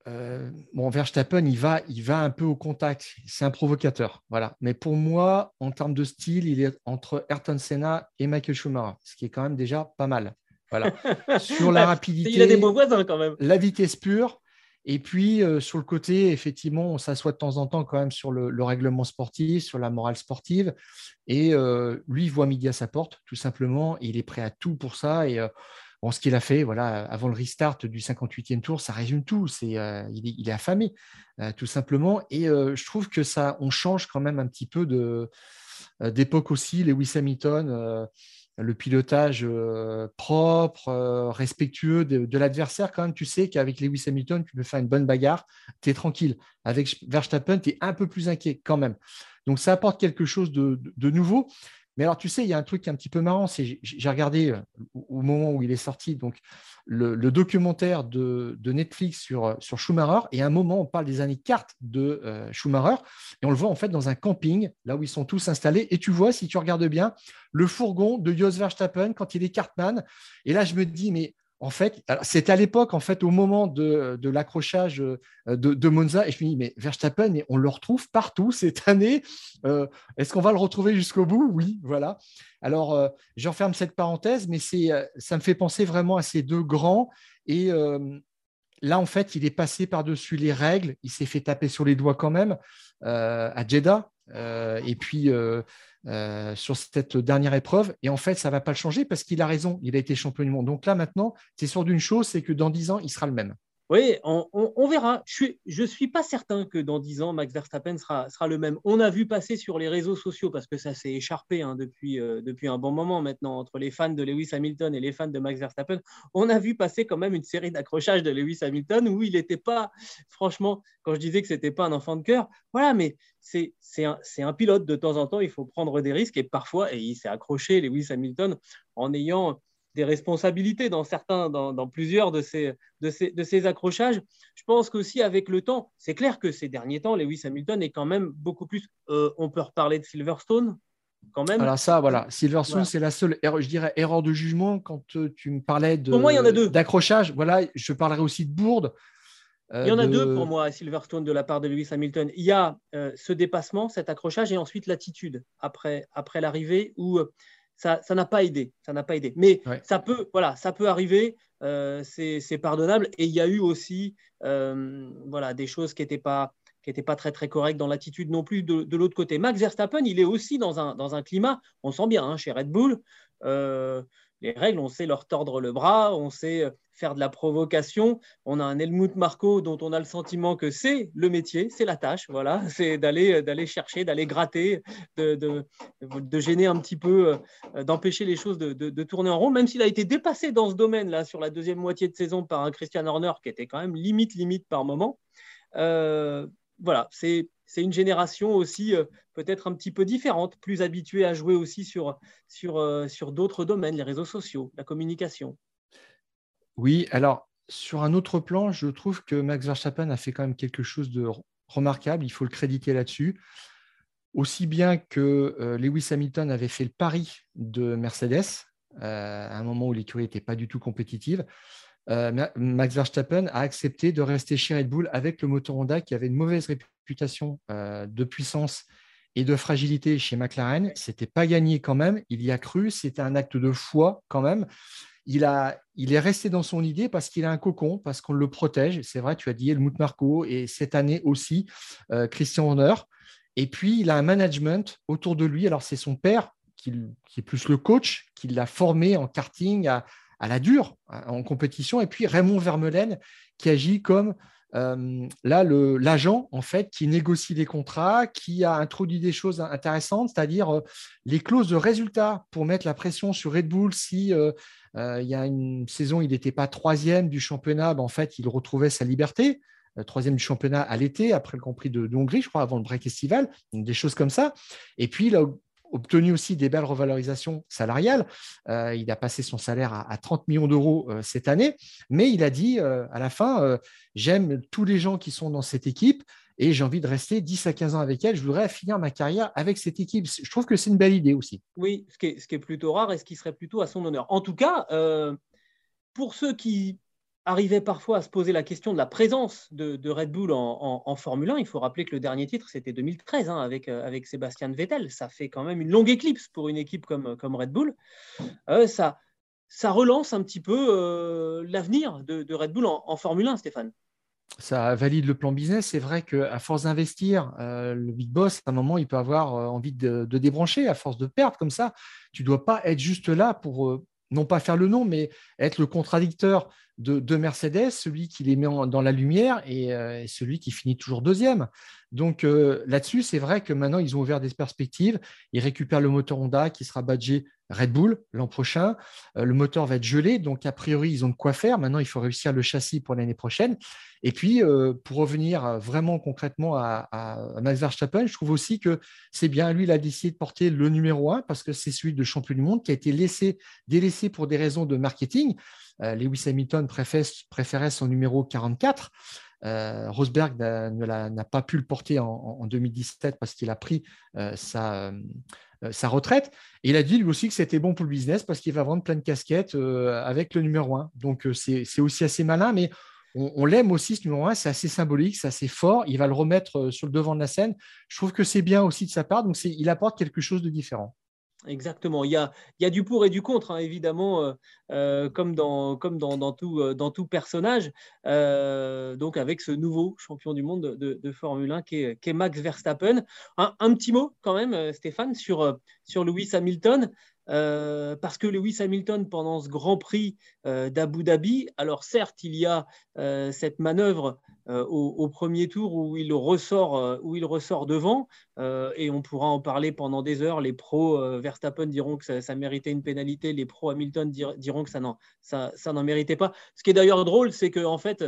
euh, bon, Verstappen, il va, il va un peu au contact. C'est un provocateur. Voilà. Mais pour moi, en termes de style, il est entre Ayrton Senna et Michael Schumacher, ce qui est quand même déjà pas mal. Voilà. sur la rapidité. Il a des beaux voisins quand même. La vitesse pure. Et puis, euh, sur le côté, effectivement, on s'assoit de temps en temps quand même sur le, règlement sportif, sur la morale sportive. Et euh, lui, il voit midi à sa porte, tout simplement. Et il est prêt à tout pour ça. Et ce qu'il a fait voilà, avant le restart du 58e tour, ça résume tout. C'est, euh, il, est, affamé, euh, tout simplement. Et euh, je trouve que ça, on change quand même un petit peu d'époque aussi. Lewis Hamilton, le pilotage propre, respectueux de, l'adversaire. Quand même, tu sais qu'avec Lewis Hamilton, tu peux faire une bonne bagarre, tu es tranquille. Avec Verstappen, tu es un peu plus inquiet quand même. Donc, ça apporte quelque chose de nouveau. Mais alors, tu sais, il y a un truc qui est un petit peu marrant, j'ai regardé euh, au moment où il est sorti donc le, documentaire de, Netflix sur, euh, sur Schumacher, et à un moment, on parle des années cartes de euh, Schumacher, et on le voit en fait dans un camping, là où ils sont tous installés, et tu vois, si tu regardes bien, le fourgon de Jos Verstappen quand il est cartman, et là, je me dis, mais en fait, c'est à l'époque, en fait, au moment de, l'accrochage euh, de, Monza, et je me dis, mais Verstappen, on le retrouve partout cette année. Euh, est-ce qu'on va le retrouver jusqu'au bout? Oui, voilà. Alors, euh, j'enferme cette parenthèse, mais ça me fait penser vraiment à ces deux grands. Et là, en fait, il est passé par-dessus les règles. Il s'est fait taper sur les doigts quand même à Jeddah. Et puis, euh, sur cette dernière épreuve. Et en fait, ça ne va pas le changer parce qu'il a raison. Il a été champion du monde. Donc là, maintenant, c'est sûr d'une chose, c'est que dans 10 ans, il sera le même. Oui, on, verra. Je ne suis, pas certain que dans 10 ans, Max Verstappen sera, le même. On a vu passer sur les réseaux sociaux, parce que ça s'est écharpé hein, depuis, euh, depuis un bon moment maintenant, entre les fans de Lewis Hamilton et les fans de Max Verstappen, on a vu passer quand même une série d'accrochages de Lewis Hamilton où il n'était pas, franchement, quand je disais que ce n'était pas un enfant de cœur, voilà, mais c'est un, un, pilote de temps en temps, il faut prendre des risques, et parfois, et il s'est accroché, Lewis Hamilton, en ayant des responsabilités dans certains, dans, plusieurs de ces, de, ces, de ces accrochages. Je pense qu'aussi avec le temps, c'est clair que ces derniers temps, Lewis Hamilton est quand même beaucoup plus. Euh, on peut reparler de Silverstone quand même. Alors ça, voilà, Silverstone, c'est la seule, erreur, je dirais, erreur de jugement quand euh, tu me parlais de. Pour moi, il y en a deux. D'accrochage. Voilà, je parlerai aussi de Bourde. Euh, il y en a deux pour moi à Silverstone de la part de Lewis Hamilton. Il y a ce dépassement, cet accrochage, et ensuite l'attitude après, après l'arrivée où ça n'a pas aidé. Ça n'a pas aidé. Mais ça peut, voilà, ça peut arriver. Euh, c'est pardonnable. Et il y a eu aussi, euh, voilà, des choses qui n'étaient pas qui n'étaient pas très très correctes dans l'attitude non plus de, l'autre côté. Max Verstappen, il est aussi dans un, dans un climat, on sent bien hein, chez Red Bull, euh, les règles, on sait leur tordre le bras, on sait faire de la provocation. On a un Helmut Marco dont on a le sentiment que c'est le métier, c'est la tâche, voilà, c'est d'aller d'aller chercher, d'aller gratter, de, de, gêner un petit peu, euh, d'empêcher les choses de, tourner en rond, même s'il a été dépassé dans ce domaine-là sur la deuxième moitié de saison par un Christian Horner qui était quand même limite, limite par moment. Euh, voilà, c'est c'est une génération aussi peut-être un petit peu différente, plus habituée à jouer aussi sur, sur, d'autres domaines, les réseaux sociaux, la communication. Oui, alors sur un autre plan, je trouve que Max Verstappen a fait quand même quelque chose de remarquable. Il faut le créditer là-dessus. Aussi bien que euh, Lewis Hamilton avait fait le pari de Mercedes euh, à un moment où l'écurie n'était pas du tout compétitive. Euh, Max Verstappen a accepté de rester chez Red Bull avec le moteur Honda qui avait une mauvaise réputation de puissance et de fragilité chez McLaren. C'était pas gagné quand même. Il y a cru. C'était un acte de foi quand même il, a, il est resté dans son idée parce qu'il a un cocon, parce qu'on le protège. C'est vrai, tu as dit Helmut Marco et cette année aussi euh, Christian Horner. Et puis, il a un management autour de lui. Alors, c'est son père qui, est plus le coach, qui l'a formé en karting à, la dure, en compétition. Et puis, Raymond Vermeulen qui agit comme euh, là, l'agent, en fait, qui négocie les contrats, qui a introduit des choses intéressantes, c'est-à-dire euh, les clauses de résultat pour mettre la pression sur Red Bull si euh, il y a une saison, il n'était pas troisième du championnat, ben, en fait, il retrouvait sa liberté. Troisième du championnat à l'été, après le Grand Prix de, Hongrie, je crois, avant le break estival, des choses comme ça. Et puis, obtenu aussi des belles revalorisations salariales. Euh, il a passé son salaire à, 30 millions d'euros euh, cette année, mais il a dit euh, à la fin, j'aime tous les gens qui sont dans cette équipe et j'ai envie de rester 10 à 15 ans avec elle. Je voudrais finir ma carrière avec cette équipe. Je trouve que c'est une belle idée aussi. Oui, ce qui, est, ce qui est plutôt rare et ce qui serait plutôt à son honneur. En tout cas, pour ceux qui arrivait parfois à se poser la question de la présence de, Red Bull en, Formule 1. Il faut rappeler que le dernier titre, c'était 2013 hein, avec, euh, avec Sébastien Vettel. Ça fait quand même une longue éclipse pour une équipe comme, Red Bull. Euh, ça, relance un petit peu euh, l'avenir de, Red Bull en, Formule 1, Stéphane. Ça valide le plan business. C'est vrai qu'à force d'investir, le big boss, à un moment, il peut avoir envie de, de, débrancher. À force de perdre comme ça, tu ne dois pas être juste là pour non pas faire le nom, mais être le contradicteur de, Mercedes, celui qui les met dans la lumière euh, et, celui qui finit toujours deuxième. Donc euh, là-dessus, c'est vrai que maintenant, ils ont ouvert des perspectives. Ils récupèrent le moteur Honda qui sera badgé Red Bull l'an prochain. Euh, le moteur va être gelé, donc a priori, ils ont de quoi faire. Maintenant, il faut réussir le châssis pour l'année prochaine. Et puis, pour revenir vraiment concrètement à, Max Verstappen, je trouve aussi que c'est bien, lui, il a décidé de porter le numéro un parce que c'est celui de champion du monde qui a été laissé, délaissé pour des raisons de marketing. Euh, Lewis Hamilton préférait son numéro 44. Euh, Rosberg n'a pas pu le porter en, 2017 parce qu'il a pris euh, sa, retraite. Et il a dit lui aussi que c'était bon pour le business parce qu'il va vendre plein de casquettes avec le numéro 1. Donc c'est aussi assez malin, mais on, l'aime aussi ce numéro 1, c'est assez symbolique, c'est assez fort. Il va le remettre sur le devant de la scène. Je trouve que c'est bien aussi de sa part, donc il apporte quelque chose de différent. Exactement. Il y, a, il y a du pour et du contre, hein, évidemment, euh, euh, comme, dans, comme dans, tout, euh, dans tout personnage. donc, avec ce nouveau champion du monde de, Formule 1 qui est, Max Verstappen. Un, un, petit mot, quand même, Stéphane, sur, sur Lewis Hamilton. parce que Lewis Hamilton, pendant ce Grand Prix d'Abu Dhabi, alors certes, il y a cette manœuvre euh, au, premier tour où il ressort, euh, où il ressort devant, euh, et on pourra en parler pendant des heures. Les pros Verstappen diront que ça, méritait une pénalité, les pros Hamilton diront que ça n'en ça, ça méritait pas. Ce qui est d'ailleurs drôle, c'est que en fait,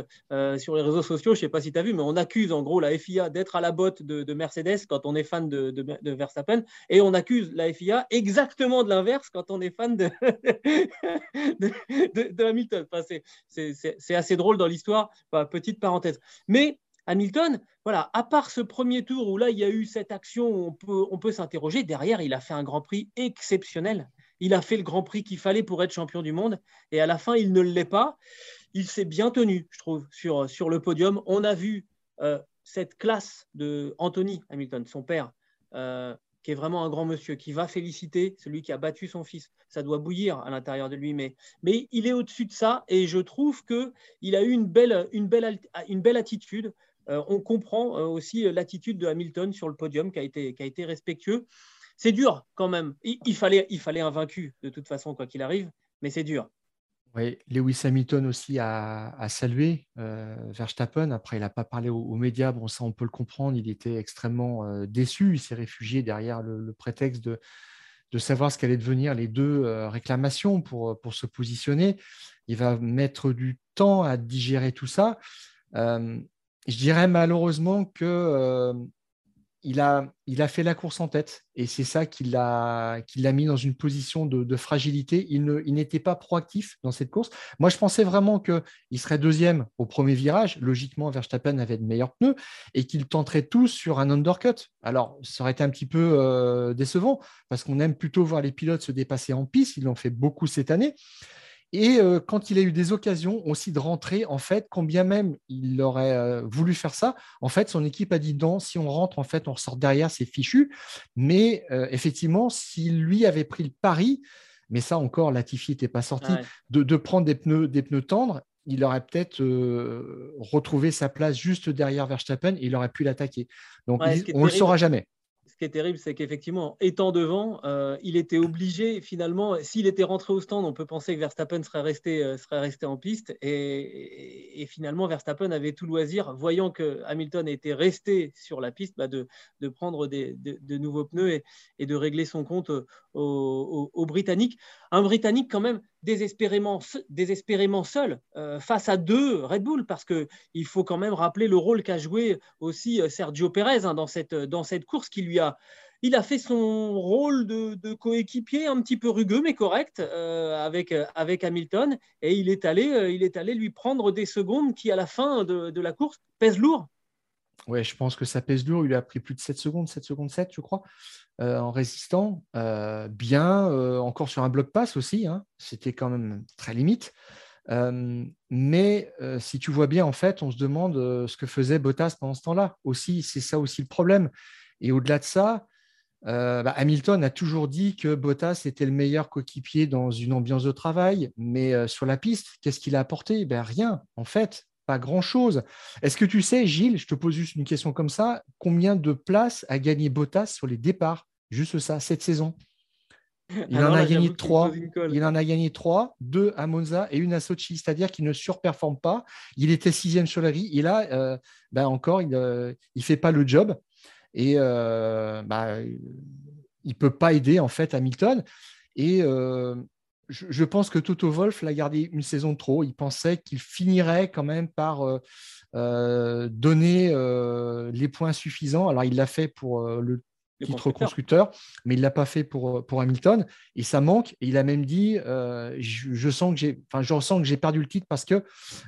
sur les réseaux sociaux, je ne sais pas si tu as vu, mais on accuse en gros la FIA d'être à la botte de, Mercedes quand on est fan de, de, Verstappen, et on accuse la FIA exactement de l'inverse quand on est fan de, de, Hamilton. Enfin, c'est assez drôle dans l'histoire. petite parenthèse. Mais Hamilton, voilà, à part ce premier tour où là, il y a eu cette action où on peut, on peut s'interroger, derrière, il a fait un Grand Prix exceptionnel. Il a fait le Grand Prix qu'il fallait pour être champion du monde. Et à la fin, il ne l'est pas. Il s'est bien tenu, je trouve, sur, sur le podium. On a vu euh, cette classe de Anthony Hamilton, son père, euh, qui est vraiment un grand monsieur, qui va féliciter celui qui a battu son fils. Ça doit bouillir à l'intérieur de lui, mais, il est au-dessus de ça et je trouve qu'il a eu une belle, une belle, belle attitude. Euh, on comprend euh, aussi l'attitude de Hamilton sur le podium qui a été, qui a été respectueux. C'est dur quand même. Il, fallait, il fallait un vaincu de toute façon, quoi qu'il arrive, mais c'est dur. Oui, Lewis Hamilton aussi a, salué euh, Verstappen. Après, il n'a pas parlé aux, médias. Bon, ça, on peut le comprendre. Il était extrêmement euh, déçu. Il s'est réfugié derrière le, prétexte de, de, savoir ce qu'allaient devenir les deux euh, réclamations pour, pour se positionner. Il va mettre du temps à digérer tout ça. je dirais malheureusement que il a, fait la course en tête et c'est ça qui l'a mis dans une position de, fragilité. Il n'était pas proactif dans cette course. Moi, je pensais vraiment qu'il serait deuxième au premier virage. Logiquement, Verstappen avait de meilleurs pneus et qu'il tenterait tous sur un undercut. Alors, ça aurait été un petit peu euh, décevant parce qu'on aime plutôt voir les pilotes se dépasser en piste. Ils l'ont fait beaucoup cette année. Et euh, quand il a eu des occasions aussi de rentrer, en fait, combien même il aurait euh, voulu faire ça, en fait, son équipe a dit non, si on rentre, en fait, on ressort derrière, c'est fichu. Mais euh, effectivement, s'il lui avait pris le pari, mais ça encore, Latifi n'était pas sorti, de, prendre des pneus, des pneus tendres, il aurait peut-être retrouvé sa place juste derrière Verstappen et il aurait pu l'attaquer. Donc, on ne le saura jamais ce qui est terrible, c'est qu'effectivement, étant devant, euh, il était obligé, finalement, s'il était rentré au stand, on peut penser que Verstappen serait resté, euh, serait resté en piste. Et, finalement, Verstappen avait tout loisir, voyant que Hamilton était resté sur la piste, bah, de, prendre de, nouveaux pneus et, de régler son compte aux, Britanniques. Un Britannique, quand même, désespérément, désespérément seul euh, face à deux Red Bull, parce qu'il faut quand même rappeler le rôle qu'a joué aussi euh, Sergio Pérez hein, dans, cette, dans cette course qui lui a. Il a fait son rôle de, coéquipier un petit peu rugueux mais correct euh, avec, avec Hamilton et il est, allé, il est allé lui prendre des secondes qui à la fin de, de la course pèsent lourd Ouais, je pense que ça pèse lourd. Il a pris plus de 7 secondes, 7 secondes 7, je crois, euh, en résistant. Euh, bien, euh, encore sur un bloc passe aussi. Hein. C'était quand même très limite. mais si tu vois bien, en fait, on se demande ce que faisait Bottas pendant ce temps-là. Aussi, c'est ça aussi le problème. Et au-delà de ça, bah, Hamilton a toujours dit que Bottas était le meilleur coéquipier dans une ambiance de travail, mais sur la piste, qu'est-ce qu'il a apporté? Ben, Rien, en fait pas grand-chose. Est-ce que tu sais, Gilles, je te pose juste une question comme ça, combien de places a gagné Bottas sur les départs Juste ça, cette saison? Il en, a gagné trois. il en a gagné trois, deux à Monza et une à Sochi, c'est-à-dire qu'il ne surperforme pas. Il était sixième sur la grille et là, euh, ben encore, il ne euh, fait pas le job et euh, ben, il ne peut pas aider en fait Hamilton. Et je, pense que Toto Wolf l'a gardé une saison de trop. Il pensait qu'il finirait quand même par euh, euh, donner euh, les points suffisants. Alors, il l'a fait pour le titre constructeur, mais il ne l'a pas fait pour, pour Hamilton. Et ça manque. Et il a même dit je, sens que j'ai, enfin, je ressens que j'ai perdu le titre parce que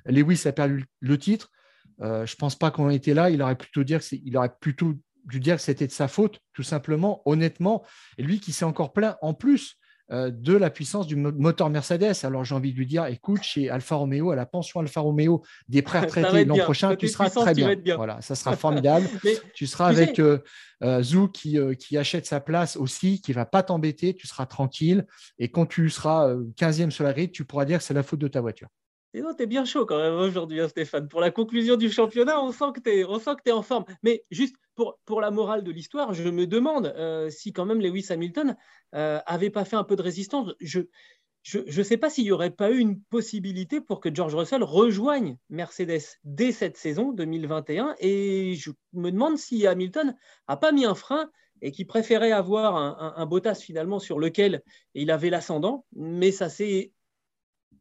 Lewis a perdu le titre. je ne pense pas qu'on était là. Il aurait plutôt dire que il aurait plutôt dû dire que c'était de sa faute, tout simplement, honnêtement. Et lui qui s'est encore plein en plus de la puissance du moteur Mercedes. Alors j'ai envie de lui dire, écoute, chez Alfa Romeo, à la pension Alfa Romeo des prêts retraités l'an prochain, tu seras très bien. Voilà, ça sera formidable. tu seras avec euh, euh, Zou qui, qui, achète sa place aussi, qui va pas t'embêter, tu seras tranquille. Et quand tu seras 15e sur la grille, tu pourras dire que c'est la faute de ta voiture. Et non, tu es bien chaud quand même aujourd'hui, hein, Stéphane. Pour la conclusion du championnat, on sent que tu es, es, en forme. Mais juste pour, pour la morale de l'histoire, je me demande euh, si quand même Lewis Hamilton euh, avait pas fait un peu de résistance. Je ne sais pas s'il n'y aurait pas eu une possibilité pour que George Russell rejoigne Mercedes dès cette saison 2021. Et je me demande si Hamilton n'a pas mis un frein et qui préférait avoir un, un, Bottas finalement sur lequel il avait l'ascendant, mais ça s'est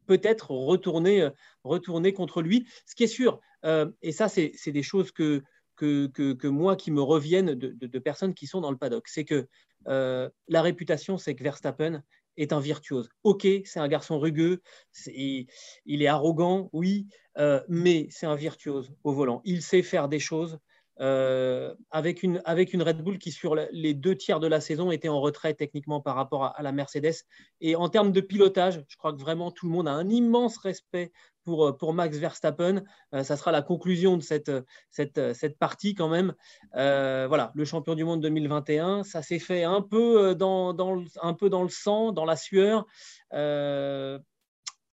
peut-être retourner, euh, retourner contre lui. Ce qui est sûr, euh, et ça, c'est des choses que, que, que, moi qui me reviennent de, personnes qui sont dans le paddock, c'est que euh, la réputation, c'est que Verstappen est un virtuose. Ok, c'est un garçon rugueux, il est arrogant, oui, mais c'est un virtuose au volant. Il sait faire des choses euh, avec, une, Red Bull qui, sur les deux tiers de la saison, était en retrait techniquement par rapport à, la Mercedes. Et en termes de pilotage, je crois que vraiment tout le monde a un immense respect pour, euh, Max Verstappen. Euh, ça sera la conclusion de cette, cette partie quand même. voilà, le champion du monde 2021, ça s'est fait un peu dans le sang, dans la sueur.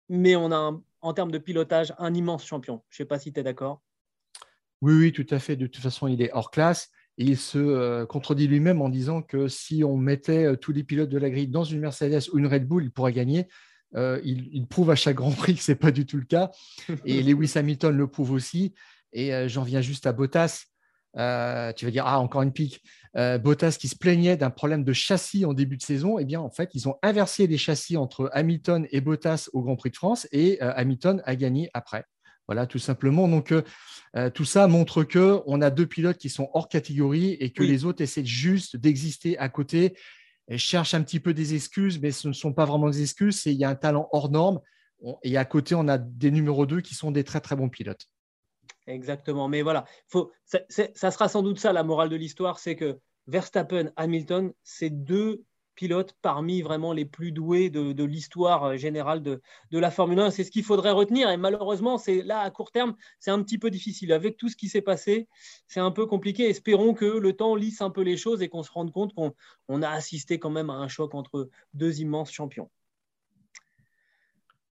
mais on a, en termes de pilotage, un immense champion. Je ne sais pas si tu es d'accord. Oui, oui, tout à fait. De toute façon, il est hors classe. Et il se euh, contredit lui-même en disant que si on mettait euh, tous les pilotes de la grille dans une Mercedes ou une Red Bull, il pourrait gagner. Euh, il, prouve à chaque Grand Prix que ce n'est pas du tout le cas. Et Lewis Hamilton le prouve aussi. Et j'en viens juste à Bottas. tu vas dire, ah, encore une pique. Bottas qui se plaignait d'un problème de châssis en début de saison. Eh bien, en fait, ils ont inversé les châssis entre Hamilton et Bottas au Grand Prix de France et Hamilton a gagné après. Voilà, tout simplement. Donc, tout ça montre qu'on a deux pilotes qui sont hors catégorie et que les autres essaient juste d'exister à côté et cherchent un petit peu des excuses, mais ce ne sont pas vraiment des excuses. Il y a un talent hors norme. Et à côté, on a des numéros 2 qui sont des très, très bons pilotes. Exactement. Mais voilà, faut, ça, ça sera sans doute ça la morale de l'histoire c'est que Verstappen, Hamilton, c'est deux pilotes parmi vraiment les plus doués de, l'histoire euh, générale de, la Formule 1. C'est ce qu'il faudrait retenir. Et malheureusement, c'est là à court terme, c'est un petit peu difficile. Avec tout ce qui s'est passé, c'est un peu compliqué. Espérons que le temps lisse un peu les choses et qu'on se rende compte qu'on a assisté quand même à un choc entre deux immenses champions.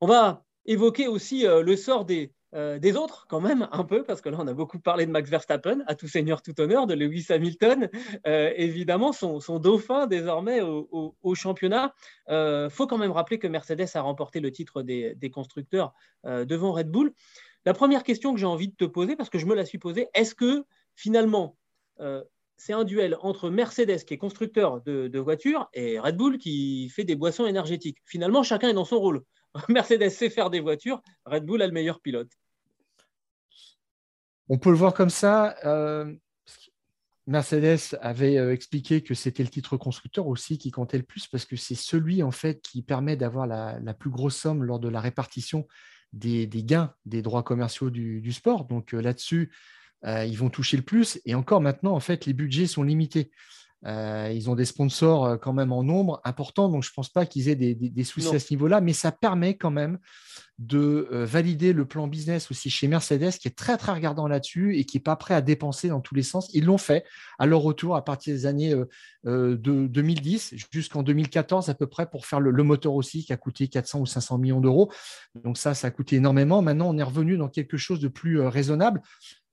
On va évoquer aussi euh, le sort des, euh, des autres, quand même, un peu, parce que là, on a beaucoup parlé de Max Verstappen, à tout seigneur, tout honneur, de Lewis Hamilton, euh, évidemment, son, dauphin désormais au, championnat. Il euh, faut quand même rappeler que Mercedes a remporté le titre des, constructeurs devant Red Bull. La première question que j'ai envie de te poser, parce que je me la suis posée, est-ce que finalement, c'est un duel entre Mercedes, qui est constructeur de voitures, et Red Bull, qui fait des boissons énergétiques? Finalement, chacun est dans son rôle. Mercedes sait faire des voitures, Red Bull a le meilleur pilote. On peut le voir comme ça. Euh, Mercedes avait euh, expliqué que c'était le titre constructeur aussi qui comptait le plus parce que c'est celui en fait qui permet d'avoir la, plus grosse somme lors de la répartition des, gains des droits commerciaux du, sport. Donc euh, là-dessus, ils vont toucher le plus. Et encore maintenant, en fait, les budgets sont limités. Euh, ils ont des sponsors euh, quand même en nombre important, donc je ne pense pas qu'ils aient des, soucis à ce niveau-là, mais ça permet quand même de euh, valider le plan business aussi chez Mercedes, qui est très très regardant là-dessus et qui n'est pas prêt à dépenser dans tous les sens. Ils l'ont fait à leur retour à partir des années de 2010 jusqu'en 2014 à peu près pour faire le, le, moteur aussi qui a coûté 400 ou 500 millions d'euros. Donc ça, ça a coûté énormément. Maintenant, on est revenu dans quelque chose de plus raisonnable.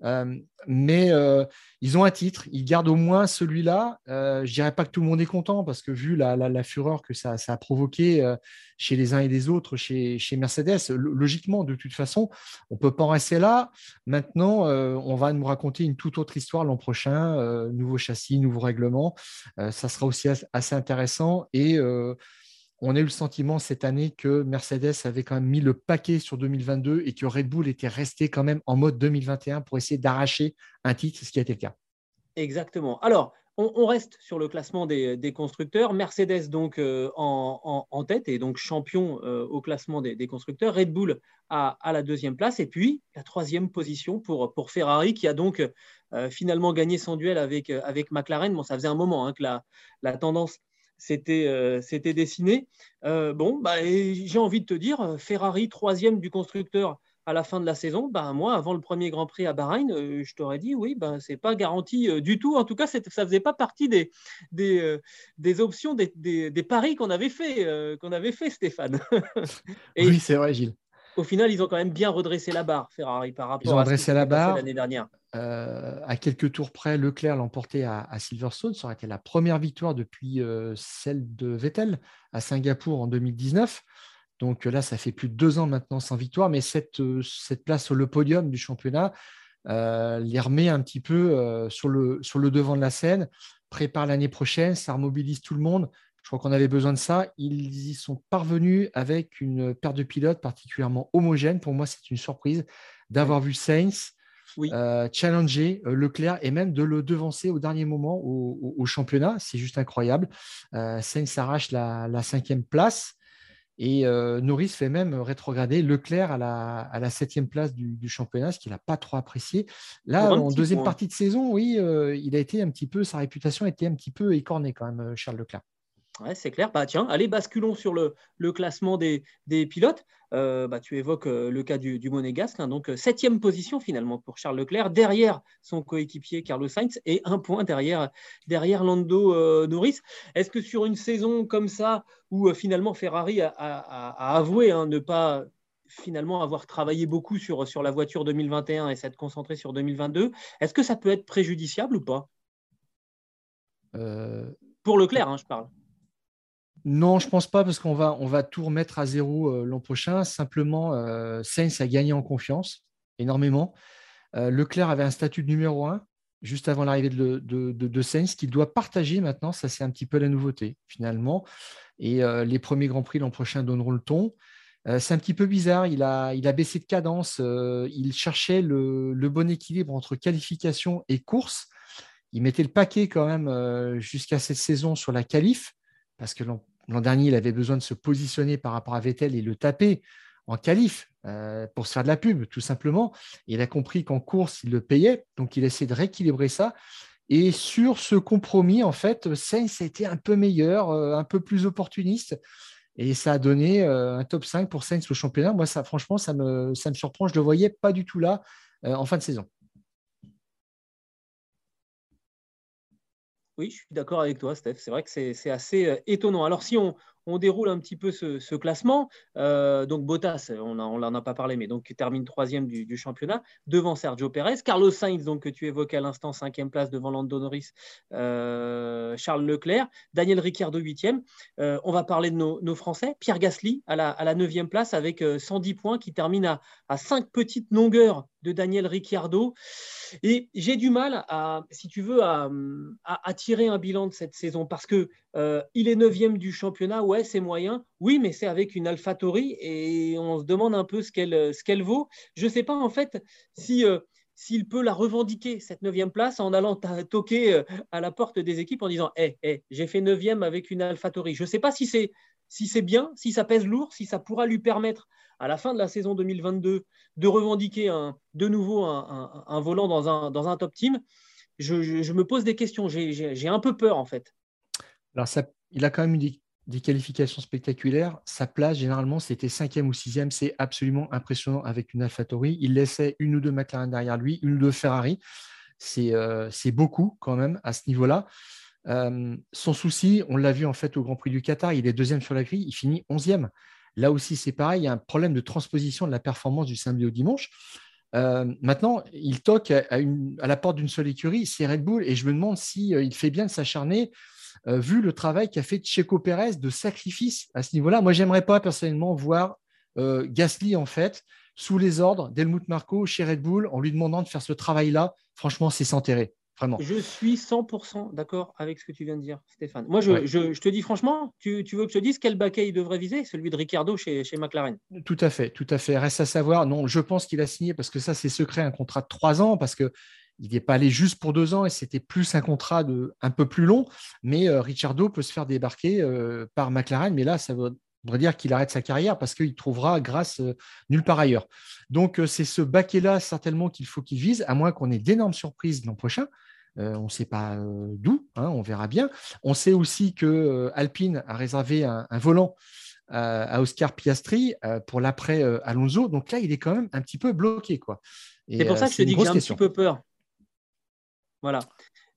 Euh, mais euh, ils ont un titre, ils gardent au moins celui-là. Euh, je dirais pas que tout le monde est content parce que vu la, fureur que ça, a provoqué chez les uns et les autres, chez, Mercedes, logiquement, de toute façon, on peut pas en rester là. Maintenant, on va nous raconter une toute autre histoire l'an prochain, nouveau châssis, nouveau règlement. ça sera aussi assez intéressant et on a eu le sentiment cette année que Mercedes avait quand même mis le paquet sur 2022 et que Red Bull était resté quand même en mode 2021 pour essayer d'arracher un titre, ce qui a été le cas. Exactement. Alors, on, reste sur le classement des, constructeurs. Mercedes donc euh, en, tête et donc champion euh, au classement des, constructeurs. Red Bull à, la deuxième place et puis la troisième position pour, Ferrari qui a donc euh, finalement gagné son duel avec, McLaren. Bon, ça faisait un moment hein, que la tendance euh, c'était dessiné. Euh, bon, bah, j'ai envie de te dire, euh, Ferrari troisième du constructeur à la fin de la saison, bah, moi, avant le premier Grand Prix à Bahreïn, je t'aurais dit, oui, bah, ce n'est pas garanti du tout. En tout cas, ça ne faisait pas partie des, des, options, des, des, paris qu'on avait, fait, qu'on avait fait, Stéphane. oui, c'est vrai, Gilles. Au final, ils ont quand même bien redressé la barre, Ferrari, par rapport ils ont redressé la barre l'année dernière. Euh, à quelques tours près, Leclerc l'emportait à, Silverstone. Ça aurait été la première victoire depuis euh, celle de Vettel à Singapour en 2019. Donc là, ça fait plus de deux ans maintenant sans victoire, mais cette, euh, cette place sur le podium du championnat les remet un petit peu sur, le, sur le devant de la scène, prépare l'année prochaine, ça remobilise tout le monde. Je crois qu'on avait besoin de ça. Ils y sont parvenus avec une paire de pilotes particulièrement homogène. Pour moi, c'est une surprise d'avoir vu Sainz, euh, challenger euh, Leclerc et même de le devancer au dernier moment au, championnat. C'est juste incroyable. Euh, Sainz s'arrache la, cinquième place et Norris fait même rétrograder Leclerc à la, à la septième place du, championnat, ce qu'il n'a pas trop apprécié. Là, en deuxième partie de saison, oui, il a été un petit peu, sa réputation a été un petit peu écornée quand même, Charles Leclerc. Ouais, c'est clair. Bah, tiens, allez, basculons sur le, classement des, pilotes. Euh, bah, tu évoques euh, le cas du, Monégasque. Hein. donc, euh, septième position finalement pour Charles Leclerc, derrière son coéquipier Carlos Sainz et un point derrière, derrière Lando Norris. Est-ce que sur une saison comme ça, où finalement Ferrari a, avoué hein, ne pas finalement avoir travaillé beaucoup sur, sur la voiture 2021 et s'être concentré sur 2022, est-ce que ça peut être préjudiciable ou pas? Pour Leclerc, hein, je parle. Non, je pense pas parce qu'on va, tout remettre à zéro euh, l'an prochain. Simplement, euh, Sainz a gagné en confiance énormément. Euh, Leclerc avait un statut de numéro un juste avant l'arrivée de, de, Sainz qu'il doit partager maintenant. Ça, c'est un petit peu la nouveauté finalement. Et les premiers Grands Prix l'an prochain donneront le ton. c'est un petit peu bizarre. Il a, baissé de cadence. il cherchait le, bon équilibre entre qualification et course. Il mettait le paquet quand même jusqu'à cette saison sur la qualif, parce que dernier, il avait besoin de se positionner par rapport à Vettel et le taper en qualif pour se faire de la pub, tout simplement. il a compris qu'en course, il le payait. Donc, il essaie de rééquilibrer ça. Et sur ce compromis, en fait, Sainz a été un peu meilleur, un peu plus opportuniste. Et ça a donné euh, un top 5 pour Sainz au championnat. Moi, ça, franchement, ça me, ça me surprend. Je ne le voyais pas du tout là euh, en fin de saison. Oui, je suis d'accord avec toi, Steph. C'est vrai que c'est assez euh, étonnant. Alors, si on, on déroule un petit peu ce, classement. Euh, donc Bottas, on n'en a pas parlé, mais donc termine troisième du, championnat devant Sergio Pérez. Carlos Sainz, donc que tu évoquais à l'instant, cinquième place devant Lando Norris, euh, Charles Leclerc, Daniel Ricciardo huitième. Euh, on va parler de nos, Français. Pierre Gasly à la, neuvième place avec 110 points qui termine à, à cinq petites longueurs de Daniel Ricciardo. Et j'ai du mal à, si tu veux, à, tirer un bilan de cette saison parce que il est neuvième du championnat ouais, c'est moyen. Oui, mais c'est avec une AlphaTauri et on se demande un peu ce qu'elle, qu'elle vaut. Je ne sais pas en fait euh, s'il peut la revendiquer, cette neuvième place, en allant toquer euh, à la porte des équipes en disant hey, hey, j'ai fait neuvième avec une AlphaTauri. Je ne sais pas si c'est, bien, si ça pèse lourd, si ça pourra lui permettre à la fin de la saison 2022 de revendiquer de nouveau un, volant dans un, top team. Je, me pose des questions. J'ai, un peu peur en fait. Alors, il a quand même une des qualifications spectaculaires. Sa place, généralement, c'était cinquième ou sixième. C'est absolument impressionnant avec une AlphaTauri. Il laissait une ou deux McLaren derrière lui, une ou deux Ferrari. C'est euh, beaucoup quand même à ce niveau-là. Euh, son souci, on l'a vu en fait au Grand Prix du Qatar, il est deuxième sur la grille, il finit onzième. Là aussi, c'est pareil, il y a un problème de transposition de la performance du samedi au dimanche. Euh, maintenant, il toque à, la porte d'une seule écurie, c'est Red Bull, et je me demande s'il il fait bien de s'acharner euh, vu le travail qu'a fait Checo Pérez de sacrifice à ce niveau-là. Moi, j'aimerais pas personnellement voir euh, Gasly en fait sous les ordres d'Helmut Marco chez Red Bull en lui demandant de faire ce travail-là. Franchement, c'est s'enterrer. Vraiment. Je suis 100% d'accord avec ce que tu viens de dire, Stéphane. Moi, je, te dis franchement, tu, veux que je te dise quel baquet il devrait viser? Celui de Ricardo chez, chez, McLaren. Tout à fait, tout à fait. Reste à savoir, non, je pense qu'il a signé parce que ça, c'est secret, un contrat de trois ans, parce que il n'est pas allé juste pour deux ans et c'était plus un contrat de, un peu plus long. Mais euh, Richardo peut se faire débarquer euh, par McLaren. Mais là, ça voudrait dire qu'il arrête sa carrière parce qu'il trouvera grâce euh, nulle part ailleurs. Donc, c'est ce baquet-là certainement qu'il faut qu'il vise, à moins qu'on ait d'énormes surprises l'an prochain. on ne sait pas d'où, hein, on verra bien. On sait aussi que Alpine a réservé un, volant à Oscar Piastri pour l'après Alonso. Donc là, il est quand même un petit peu bloqué. C'est pour ça que je te dis que j'ai un petit peu peur. Voilà.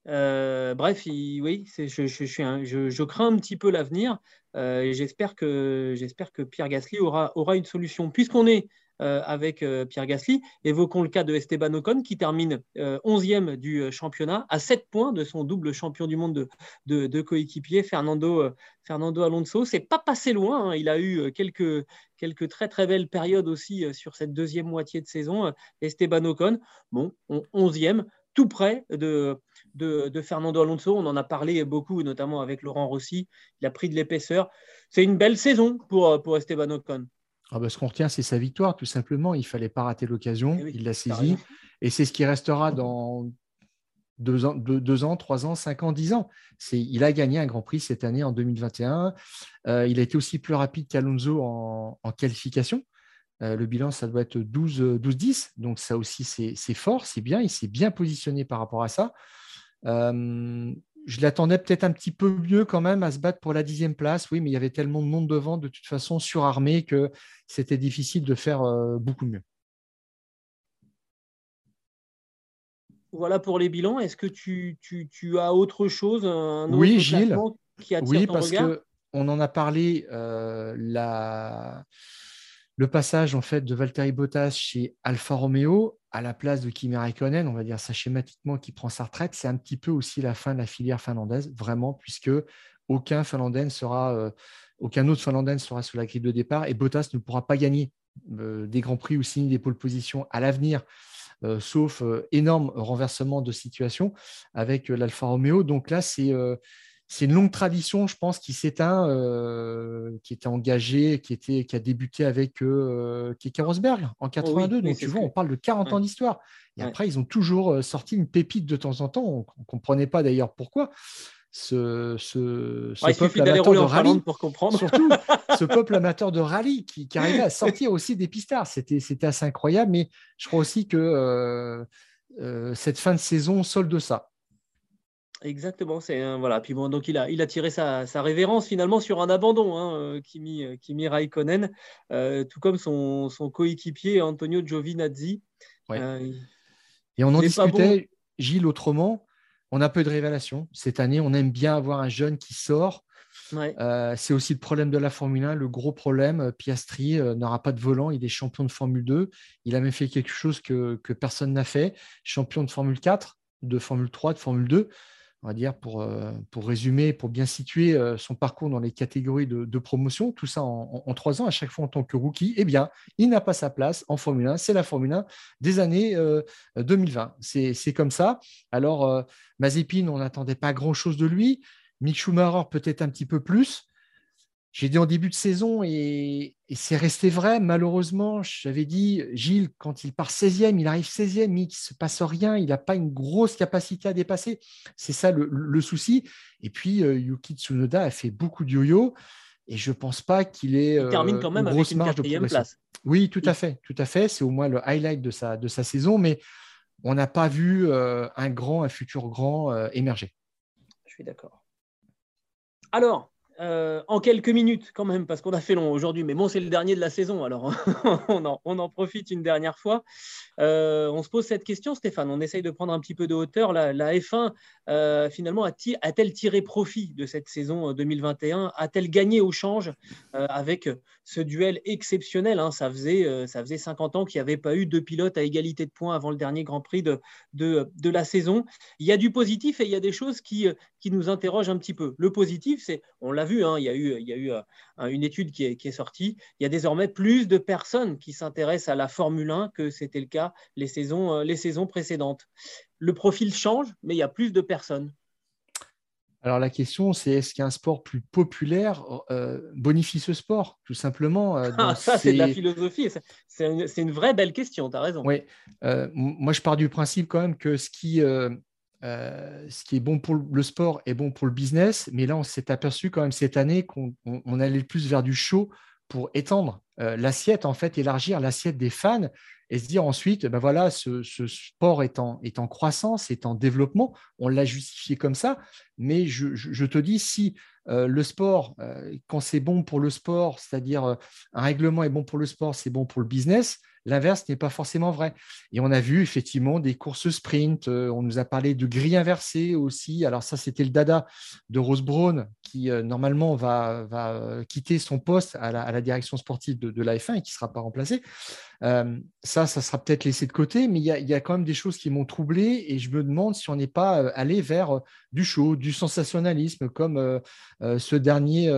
Euh, bref, oui, je, crains un petit peu l'avenir euh, j'espère que, que Pierre Gasly aura, aura une solution. Puisqu'on est euh, avec Pierre Gasly, évoquons le cas de Esteban Ocon qui termine 11e du championnat à 7 points de son double champion du monde de, de, coéquipier, Fernando, Fernando Alonso. C'est pas passé loin, hein. il a eu quelques, quelques très très belles périodes aussi sur cette deuxième moitié de saison. Esteban Ocon, bon, 11e tout près de, de, Fernando Alonso. On en a parlé beaucoup, notamment avec Laurent Rossi. Il a pris de l'épaisseur. C'est une belle saison pour, pour Esteban Ocon. Ah bah, ce qu'on retient, c'est sa victoire, tout simplement. Il ne fallait pas rater l'occasion. Eh il l'a saisi. Et c'est ce qui restera dans deux ans, deux, ans, trois ans, cinq ans, dix ans. Il a gagné un Grand Prix cette année en 2021. Euh, il a été aussi plus rapide qu'Alonso en, en, qualification. Euh, le bilan, ça doit être 12-10. Donc, ça aussi, c'est fort, c'est bien. Il s'est bien positionné par rapport à ça. Euh, je l'attendais peut-être un petit peu mieux quand même à se battre pour la dixième place. Oui, mais il y avait tellement de monde devant, de toute façon, surarmé, que c'était difficile de faire euh, beaucoup mieux. Voilà pour les bilans. Est-ce que tu, as autre chose un Oui, Gilles. Qui oui, parce qu'on en a parlé. la le passage en fait de Valtteri Bottas chez Alfa Romeo à la place de Kimi Raikkonen, on va dire ça schématiquement, qui prend sa retraite, c'est un petit peu aussi la fin de la filière finlandaise, vraiment, puisque aucun Finlandais sera, euh, aucun autre Finlandais sera sous la grille de départ et Bottas ne pourra pas gagner euh, des grands prix ou signer des pôles positions à l'avenir. Euh, sauf énorme renversement de situation avec l'Alfa Romeo. Donc là, c'est c'est une longue tradition, je pense, qui s'éteint, euh, qui était engagée, qui, était, qui a débuté avec euh, Rosberg en 82. Donc, tu vois, on parle de 40 ans d'histoire. Et après, ils ont toujours euh, sorti une pépite de temps en temps. On ne comprenait pas d'ailleurs pourquoi. Ce, ce, peuple amateur de rallye, pour comprendre. surtout ce peuple amateur de rallye qui, qui arrivait à sortir aussi des pistards. C'était assez incroyable, mais je crois aussi que euh, cette fin de saison solde ça. Exactement, c'est voilà. Puis bon, donc il a, il a tiré sa, révérence finalement sur un abandon, hein, euh, Kimi, euh, Kimi Raikkonen, euh, tout comme son, coéquipier Antonio Giovinazzi. Et on en discutait, Gilles, autrement. On a peu de révélations. Cette année, on aime bien avoir un jeune qui sort. c'est aussi le problème de la Formule 1, le gros problème. Piastri n'aura pas de volant, il est champion de Formule 2. Il a même fait quelque chose que, que personne n'a fait, champion de Formule 4, de Formule 3, de Formule 2 on va dire, pour, euh, pour résumer, pour bien situer euh, son parcours dans les catégories de, promotion, tout ça en, trois ans, à chaque fois en tant que rookie, eh bien, il n'a pas sa place en Formule 1. C'est la Formule 1 des années 2020. Euh, c'est comme ça. Alors, Mazepin, on n'attendait pas grand-chose de lui. Mick Schumacher, peut-être un petit peu plus. J'ai dit en début de saison et, c'est resté vrai. Malheureusement, j'avais dit, Gilles, quand il part 16e, il arrive 16e, mais il ne se passe rien, il n'a pas une grosse capacité à dépasser. C'est ça le, souci. Et puis, euh, Yuki Tsunoda a fait beaucoup de yo-yo et je ne pense pas qu'il ait il termine quand même une grosse marge de place. Oui, tout à fait, tout à fait. C'est au moins le highlight de sa, de sa saison, mais on n'a pas vu euh, un grand, un futur grand euh, émerger. Je suis d'accord. Alors, euh, en quelques minutes quand même, parce qu'on a fait long aujourd'hui, mais bon, c'est le dernier de la saison, alors on, en, profite une dernière fois. Euh, on se pose cette question, Stéphane, on essaye de prendre un petit peu de hauteur. La, F1, euh, finalement, a-t-elle tiré profit de cette saison 2021 A-t-elle gagné au change avec ce duel exceptionnel hein? ça, faisait, ça faisait 50 ans qu'il n'y avait pas eu deux pilotes à égalité de points avant le dernier Grand Prix de, de, de la saison. Il y a du positif et il y a des choses qui, qui nous interrogent un petit peu. Le positif, c'est, on l'a vu, hein, il y a eu, il y a eu euh, une étude qui est, sortie, il y a désormais plus de personnes qui s'intéressent à la Formule 1 que c'était le cas les saisons, euh, les saisons précédentes. Le profil change, mais il y a plus de personnes. Alors la question, c'est est-ce qu'un sport plus populaire euh, bonifie ce sport, tout simplement ah, Ça, c'est de la philosophie. C'est une, vraie belle question, tu as raison. Oui, moi je pars du principe quand même que ce qui, euh, ce qui est bon pour le sport est bon pour le business, mais là, on s'est aperçu quand même cette année qu'on allait plus vers du show pour étendre euh, l'assiette, en fait, élargir l'assiette des fans et se dire ensuite, ben voilà, ce, sport est en, croissance, est en développement, on l'a justifié comme ça, mais je, te dis, si euh, le sport, quand c'est bon pour le sport, c'est-à-dire un règlement est bon pour le sport, c'est bon pour le business, L'inverse n'est pas forcément vrai. Et on a vu effectivement des courses sprint. Euh, on nous a parlé de grille inversée aussi. Alors ça, c'était le dada de Rose Brown qui euh, normalement va, euh, quitter son poste à la, direction sportive de, la F1 et qui ne sera pas remplacé. ça, ça sera peut-être laissé de côté, mais il y, a, quand même des choses qui m'ont troublé et je me demande si on n'est pas allé vers du show, du sensationnalisme, comme ce dernier,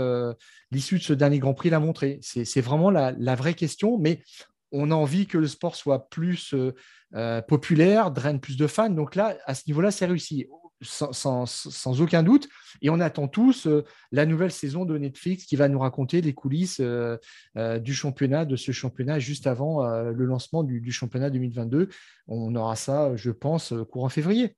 l'issue de ce dernier Grand Prix l'a montré. C'est vraiment la, la, vraie question, mais on a envie que le sport soit plus euh, euh, populaire, draine plus de fans. Donc là, à ce niveau-là, c'est réussi, sans, aucun doute. Et on attend tous euh, la nouvelle saison de Netflix qui va nous raconter les coulisses du championnat, de ce championnat juste avant le lancement du, du, championnat 2022. On aura ça, je pense, courant février.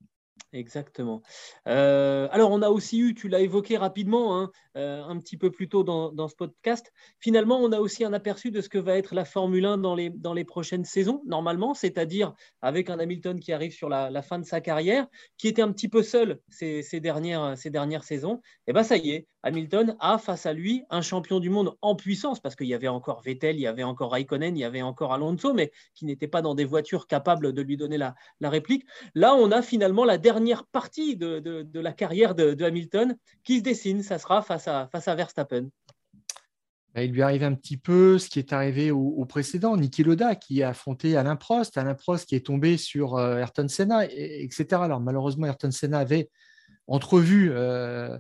Exactement. Euh, alors, on a aussi eu, tu l'as évoqué rapidement, hein, euh, un petit peu plus tôt dans, ce podcast, finalement, on a aussi un aperçu de ce que va être la Formule 1 dans les, dans les prochaines saisons, normalement, c'est-à-dire avec un Hamilton qui arrive sur la, fin de sa carrière, qui était un petit peu seul ces, dernières, ces dernières saisons. Et bien, ça y est, Hamilton a face à lui un champion du monde en puissance, parce qu'il y avait encore Vettel, il y avait encore Raikkonen, il y avait encore Alonso, mais qui n'étaient pas dans des voitures capables de lui donner la, réplique. Là, on a finalement la dernière partie de, la carrière de, Hamilton qui se dessine. Ça sera face à, face à Verstappen. Il lui arrive un petit peu ce qui est arrivé au, précédent, Niki Loda qui a affronté Alain Prost, Alain Prost qui est tombé sur euh, Ayrton Senna, etc. Alors malheureusement, Ayrton Senna avait entrevu euh,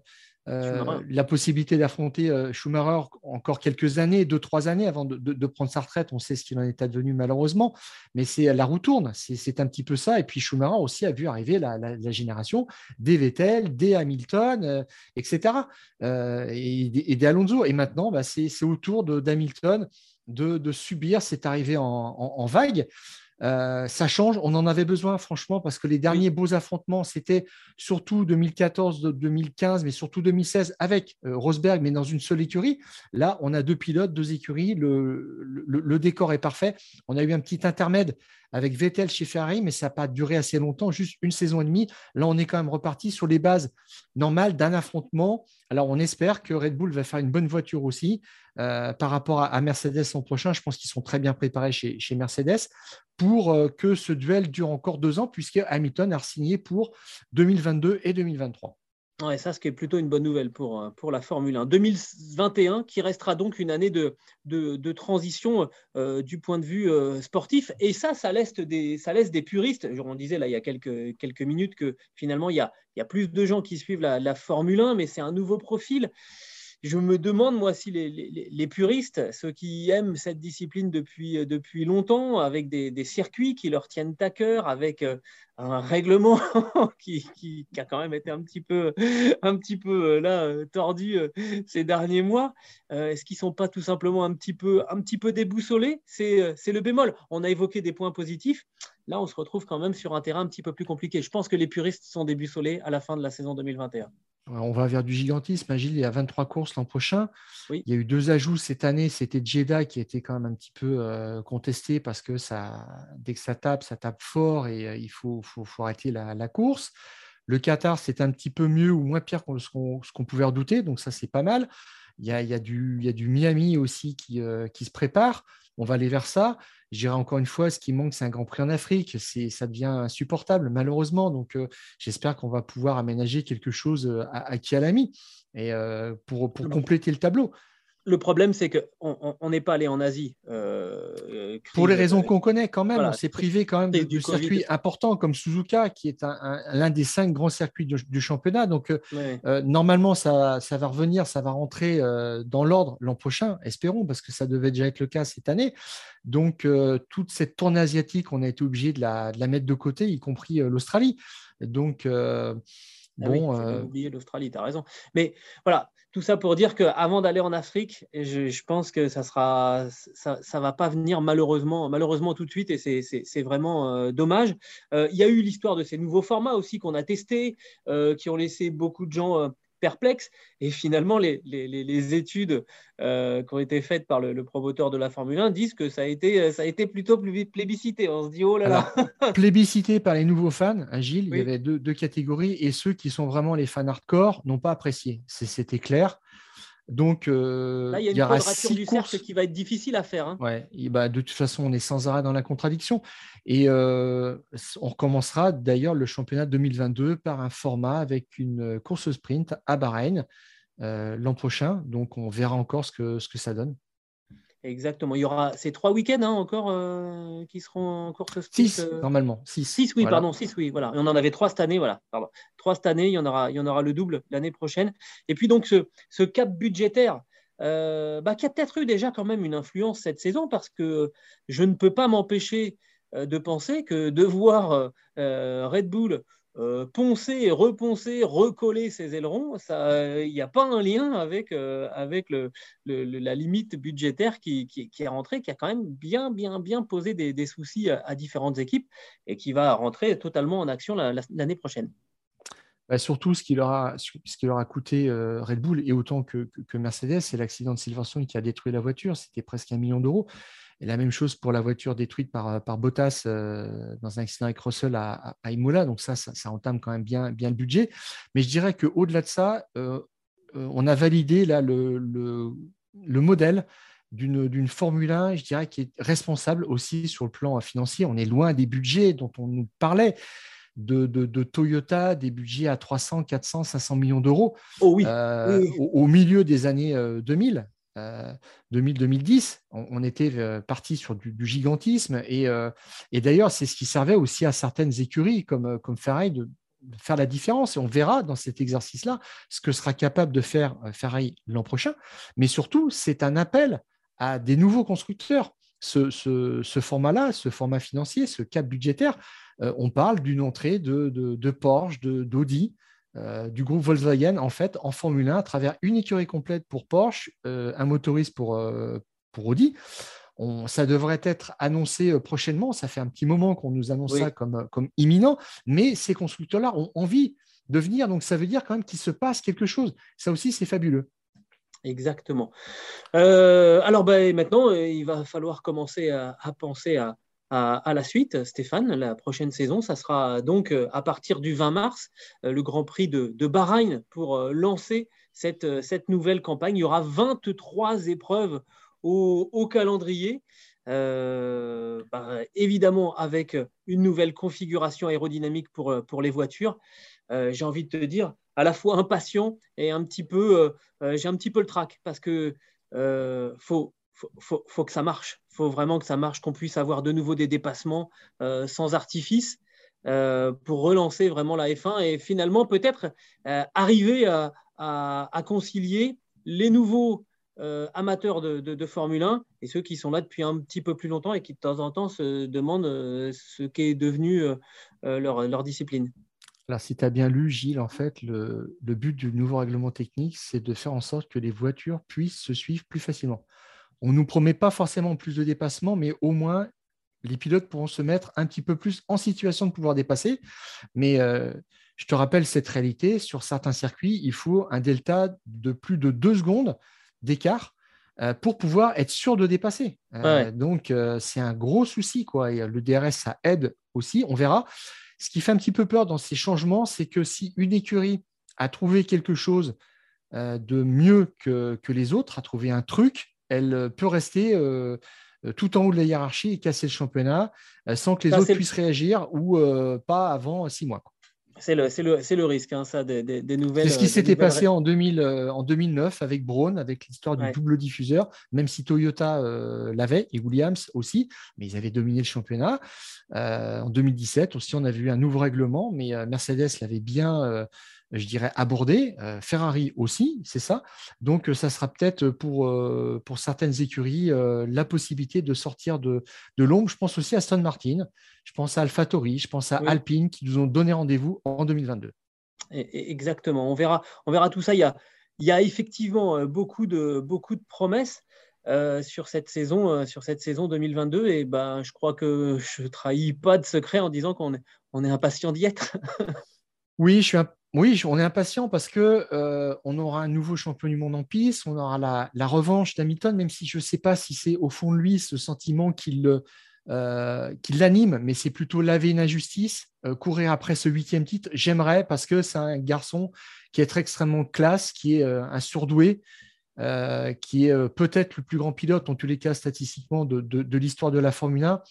euh, la possibilité d'affronter euh, Schumacher encore quelques années, deux, trois années avant de, prendre sa retraite. On sait ce qu'il en est advenu malheureusement, mais c'est la roue tourne, c'est un petit peu ça. Et puis Schumacher aussi a vu arriver la, génération des Vettel, des Hamilton, euh, etc. et, des Alonso. Et maintenant, bah, c'est au tour d'Hamilton de, subir cette arrivée en vague. Euh, ça change, on en avait besoin franchement parce que les derniers beaux affrontements, c'était surtout 2014-2015, mais surtout 2016 avec euh, Rosberg, mais dans une seule écurie. Là, on a deux pilotes, deux écuries, le, décor est parfait. On a eu un petit intermède avec Vettel chez Ferrari, mais ça n'a pas duré assez longtemps, juste une saison et demie. Là, on est quand même reparti sur les bases normales d'un affrontement. Alors, on espère que Red Bull va faire une bonne voiture aussi. Euh, par rapport à, Mercedes l'an prochain, je pense qu'ils sont très bien préparés chez, Mercedes pour euh, que ce duel dure encore deux ans, puisque Hamilton a signé pour 2022 et 2023. Ouais, ça, ce qui est plutôt une bonne nouvelle pour, euh, pour la Formule 1. 2021, qui restera donc une année de, de, transition du point de vue sportif. Et ça, ça laisse des, ça laisse des puristes. On disait là, il y a quelques, quelques minutes que finalement, il y, a, il y a plus de gens qui suivent la Formule 1, mais c'est un nouveau profil je me demande, moi, si les, puristes, ceux qui aiment cette discipline depuis, euh, depuis longtemps, avec des, circuits qui leur tiennent à cœur, avec euh, un règlement qui, qui, a quand même été un petit peu, un petit peu euh, là, tordu ces derniers mois, est-ce qu'ils ne sont pas tout simplement un petit peu, un petit peu déboussolés? C'est le bémol. On a évoqué des points positifs. Là, on se retrouve quand même sur un terrain un petit peu plus compliqué. Je pense que les puristes sont déboussolés à la fin de la saison 2021. On va vers du gigantisme. Il y a 23 courses l'an prochain. Il y a eu deux ajouts cette année. C'était Jeddah qui était quand même un petit peu euh, contesté parce que ça, dès que ça tape, ça tape fort et euh, il faut, arrêter la, course. Le Qatar, c'est un petit peu mieux ou moins pire que ce qu'on pouvait redouter. Donc ça, c'est pas mal. Il y, a, du, Miami aussi qui, euh, qui se prépare. On va aller vers ça. Je dirais encore une fois, ce qui manque, c'est un Grand Prix en Afrique. C'est, ça devient insupportable, malheureusement. Donc, euh, j'espère qu'on va pouvoir aménager quelque chose euh, à, à Kialami et euh, pour, pour compléter le tableau. Le problème, c'est qu'on n'est pas allé en Asie. Euh, Pour les raisons qu'on connaît quand même, on s'est privé quand même de, circuits importants comme Suzuka, qui est l'un des cinq grands circuits du, championnat. Donc, euh, euh, normalement, ça, va revenir, ça va rentrer dans l'ordre l'an prochain, espérons, parce que ça devait déjà être le cas cette année. Donc, toute cette tournée asiatique, on a été obligé de la, mettre de côté, y compris l'Australie. Donc, ah bon, oui, oublié l'Australie, tu as raison. Mais voilà, tout ça pour dire qu'avant d'aller en Afrique, je, je, pense que ça sera, ça, ça, va pas venir malheureusement, malheureusement tout de suite, et c'est vraiment euh, dommage. Euh, il y a eu l'histoire de ces nouveaux formats aussi qu'on a testés, euh, qui ont laissé beaucoup de gens perplexe. Et finalement, les, les, études euh, qui ont été faites par le, promoteur de la Formule 1 disent que ça a été, ça a été plutôt plébiscité. On se dit, oh là là Plébiscité par les nouveaux fans, Gilles, il y avait deux, deux, catégories, et ceux qui sont vraiment les fans hardcore n'ont pas apprécié. C'était clair. Donc, euh, Là, il y a une quadrature du cercle qui va être difficile à faire. Hein. Ouais, bah, de toute façon, on est sans arrêt dans la contradiction. Et euh, on recommencera d'ailleurs le championnat 2022 par un format avec une course sprint à Bahreïn euh, l'an prochain. Donc, on verra encore ce que, ce que ça donne. Exactement. Il y aura ces trois week-ends hein, encore euh, qui seront en course Six, euh, normalement. Six. Six, oui, pardon. Six, oui. Voilà. on en avait trois cette année. Voilà. Pardon. Trois cette année. Il y en aura, il y en aura le double l'année prochaine. Et puis, donc, ce, ce cap budgétaire euh, bah, qui a peut-être eu déjà quand même une influence cette saison parce que je ne peux pas m'empêcher de penser que de voir Red Bull euh, poncer, reponcer, recoller ses ailerons, il n'y a pas un lien avec, euh, avec la limite budgétaire qui, est rentrée, qui a quand même bien, bien, bien posé des, soucis à, différentes équipes et qui va rentrer totalement en action l'année prochaine. Bah, surtout, ce qui, leur a, coûté euh, Red Bull et autant que, que Mercedes, c'est l'accident de Silverstone qui a détruit la voiture. C'était presque un million d'euros. Et la même chose pour la voiture détruite par, par Bottas euh, dans un accident avec Russell à, à, Imola. Donc ça, ça, entame quand même bien, bien le budget. Mais je dirais qu'au-delà de ça, euh, euh, on a validé là, le, le, modèle d'une Formule 1, je dirais, qui est responsable aussi sur le plan financier. On est loin des budgets dont on nous parlait. De, de, Toyota, des budgets à 300, 400, 500 millions d'euros oh oui. Au, milieu des années 2000. 2000-2010, euh, on, était euh, parti sur du, gigantisme. Et, euh, et d'ailleurs, c'est ce qui servait aussi à certaines écuries comme, comme Ferrari de, faire la différence et on verra dans cet exercice-là ce que sera capable de faire Ferrari l'an prochain. Mais surtout, c'est un appel à des nouveaux constructeurs. Ce, format-là, ce format financier, ce cap budgétaire, on parle d'une entrée de, de Porsche, d'Audi, euh, du groupe Volkswagen en fait en Formule 1 à travers une écurie complète pour Porsche, euh, un motoriste pour, euh, pour Audi. On, ça devrait être annoncé prochainement. Ça fait un petit moment qu'on nous annonce ça comme, comme imminent, mais ces constructeurs-là ont envie de venir. Donc ça veut dire quand même qu'il se passe quelque chose. Ça aussi, c'est fabuleux. Exactement. alors ben, maintenant, il va falloir commencer à penser à, à, la suite, Stéphane. La prochaine saison, ça sera donc euh, à partir du 20 mars, euh, le Grand Prix de, Bahreïn pour euh, lancer cette, nouvelle campagne. Il y aura 23 épreuves au, calendrier. Bah, évidemment avec une nouvelle configuration aérodynamique pour, les voitures. j'ai envie de te dire, à la fois impatient et un petit peu, j'ai un petit peu le trac parce que faut, que ça marche. Il faut vraiment que ça marche, qu'on puisse avoir de nouveau des dépassements euh, sans artifice euh, pour relancer vraiment la F1 et finalement peut-être euh, arriver à, concilier les nouveaux amateurs de, Formule 1 et ceux qui sont là depuis un petit peu plus longtemps et qui de temps en temps se demandent ce qu'est devenu leur, discipline. Alors, si tu as bien lu, Gilles, en fait, le, le but du nouveau règlement technique, c'est de faire en sorte que les voitures puissent se suivre plus facilement on ne nous promet pas forcément plus de dépassements, mais au moins les pilotes pourront se mettre un petit peu plus en situation de pouvoir dépasser. Mais euh, je te rappelle cette réalité, sur certains circuits, il faut un delta de plus de deux secondes d'écart euh, pour pouvoir être sûr de dépasser. Euh, donc, c'est un gros souci. Quoi. Et le DRS, ça aide aussi, on verra. Ce qui fait un petit peu peur dans ces changements, c'est que si une écurie a trouvé quelque chose de mieux que, que les autres, a trouvé un truc, elle euh, peut rester euh, euh, tout en haut de la hiérarchie et casser le championnat sans que les autres puissent réagir ou pas avant six mois. C'est le, le, le, risque, hein, ça, des, des, nouvelles. C'est ce qui s'était passé en, 2000, en 2009 avec Braun, avec l'histoire du double diffuseur, même si Toyota l'avait et Williams aussi, mais ils avaient dominé le championnat. en 2017 aussi, on avait eu un nouveau règlement, mais Mercedes l'avait bien je dirais, abordé. Euh, Ferrari aussi, c'est ça. Donc, euh, ça sera peut-être pour, euh, pour certaines écuries la possibilité de sortir de, de l'ombre. Je pense aussi à Aston Martin, je pense à AlphaTauri, je pense à Alpine qui nous ont donné rendez-vous en 2022. Exactement. On verra, on verra tout ça. Il y a, il y a effectivement beaucoup de, beaucoup de promesses. sur cette saison, sur cette saison 2022. Et ben, je crois que je ne trahis pas de secret en disant qu'on est, on est impatient d'y être. oui, je suis un oui, on est impatient parce que euh, on aura un nouveau champion du monde en piste, on aura la, revanche d'Hamilton, même si je ne sais pas si c'est au fond de lui ce sentiment qui euh, l'anime, mais c'est plutôt laver une injustice, euh, courir après ce huitième titre. J'aimerais parce que c'est un garçon qui est extrêmement classe, qui est un surdoué, qui est peut-être le plus grand pilote, en tous les cas statistiquement, de, l'histoire de la Formule 1.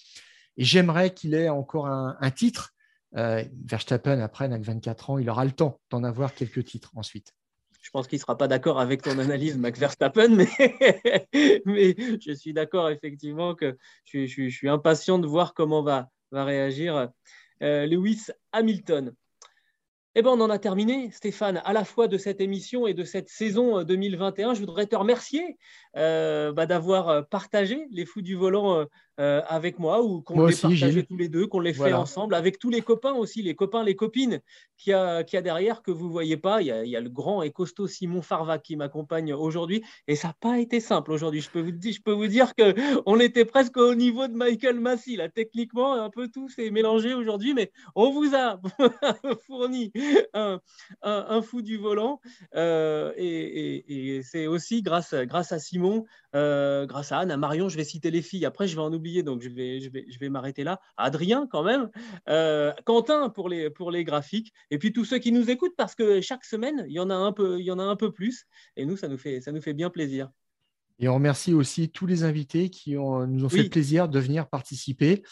Et j'aimerais qu'il ait encore un titre euh, Verstappen, après, n'a que 24 ans, il aura le temps d'en avoir quelques titres ensuite. Je pense qu'il ne sera pas d'accord avec ton analyse, Max Verstappen, mais, je suis d'accord effectivement que je, suis impatient de voir comment va, réagir euh, Lewis Hamilton. Eh bien, on en a terminé, Stéphane, à la fois de cette émission et de cette saison 2021. Je voudrais te remercier euh, bah, d'avoir partagé les fous du volant euh, avec moi ou qu'on les partage tous les deux, qu'on les fait ensemble, avec tous les copains aussi, les copains, les copines qu'il y a, a derrière que vous ne voyez pas. Il y, a, le grand et costaud Simon Farva qui m'accompagne aujourd'hui et ça n'a pas été simple aujourd'hui. Je peux vous dire, je peux vous dire qu'on était presque au niveau de Michael Massey. Là, techniquement, un peu tout s'est mélangé aujourd'hui, mais on vous a fourni un, un, fou du volant euh, et, et c'est aussi grâce, grâce à Simon, euh, grâce à Anne, à Marion, je vais citer les filles. Après, je vais en oublier donc je vais, je vais, je vais m'arrêter là. Adrien, quand même. Euh, Quentin pour les, pour les graphiques. Et puis tous ceux qui nous écoutent, parce que chaque semaine, il y en a un peu, il y en a un peu plus. Et nous, ça nous fait, ça nous fait bien plaisir. Et on remercie aussi tous les invités qui ont, nous ont fait plaisir de venir participer.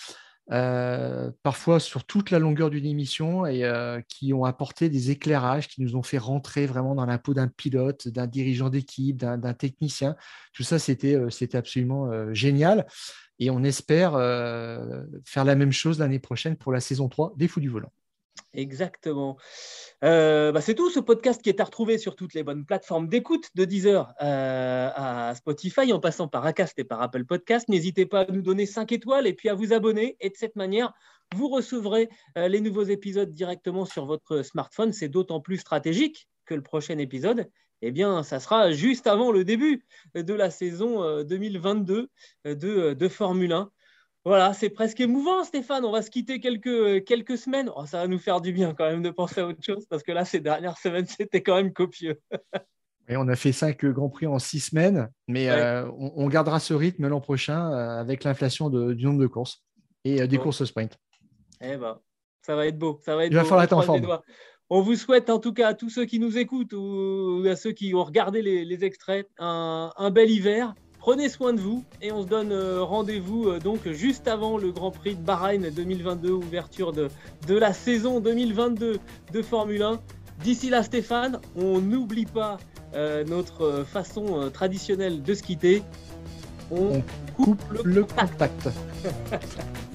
Euh, parfois sur toute la longueur d'une émission et euh, qui ont apporté des éclairages, qui nous ont fait rentrer vraiment dans la peau d'un pilote, d'un dirigeant d'équipe, d'un technicien. Tout ça, c'était absolument génial. Et on espère euh, faire la même chose l'année prochaine pour la saison 3 des Fous du Volant. Exactement. Euh, bah, c'est tout ce podcast qui est à retrouver sur toutes les bonnes plateformes d'écoute de Deezer euh, à Spotify en passant par Acast et par Apple Podcast. N'hésitez pas à nous donner 5 étoiles et puis à vous abonner. Et de cette manière, vous recevrez euh, les nouveaux épisodes directement sur votre smartphone. C'est d'autant plus stratégique que le prochain épisode, eh bien, ça sera juste avant le début de la saison 2022 de, de Formule 1. Voilà, c'est presque émouvant, Stéphane. On va se quitter quelques, quelques semaines. Oh, ça va nous faire du bien quand même de penser à autre chose parce que là, ces dernières semaines, c'était quand même copieux. Et on a fait cinq Grands Prix en six semaines, mais euh, on, gardera ce rythme l'an prochain euh, avec l'inflation du nombre de courses et euh, des courses sprint. Eh ben, ça va être beau. Ça va être Il va falloir être en forme. On vous souhaite en tout cas à tous ceux qui nous écoutent ou à ceux qui ont regardé les, extraits un, un bel hiver. Prenez soin de vous et on se donne euh, rendez-vous euh, donc juste avant le Grand Prix de Bahreïn 2022, ouverture de, de la saison 2022 de Formule 1. D'ici là, Stéphane, on n'oublie pas euh, notre façon traditionnelle de se quitter. On, coupe, le, contact.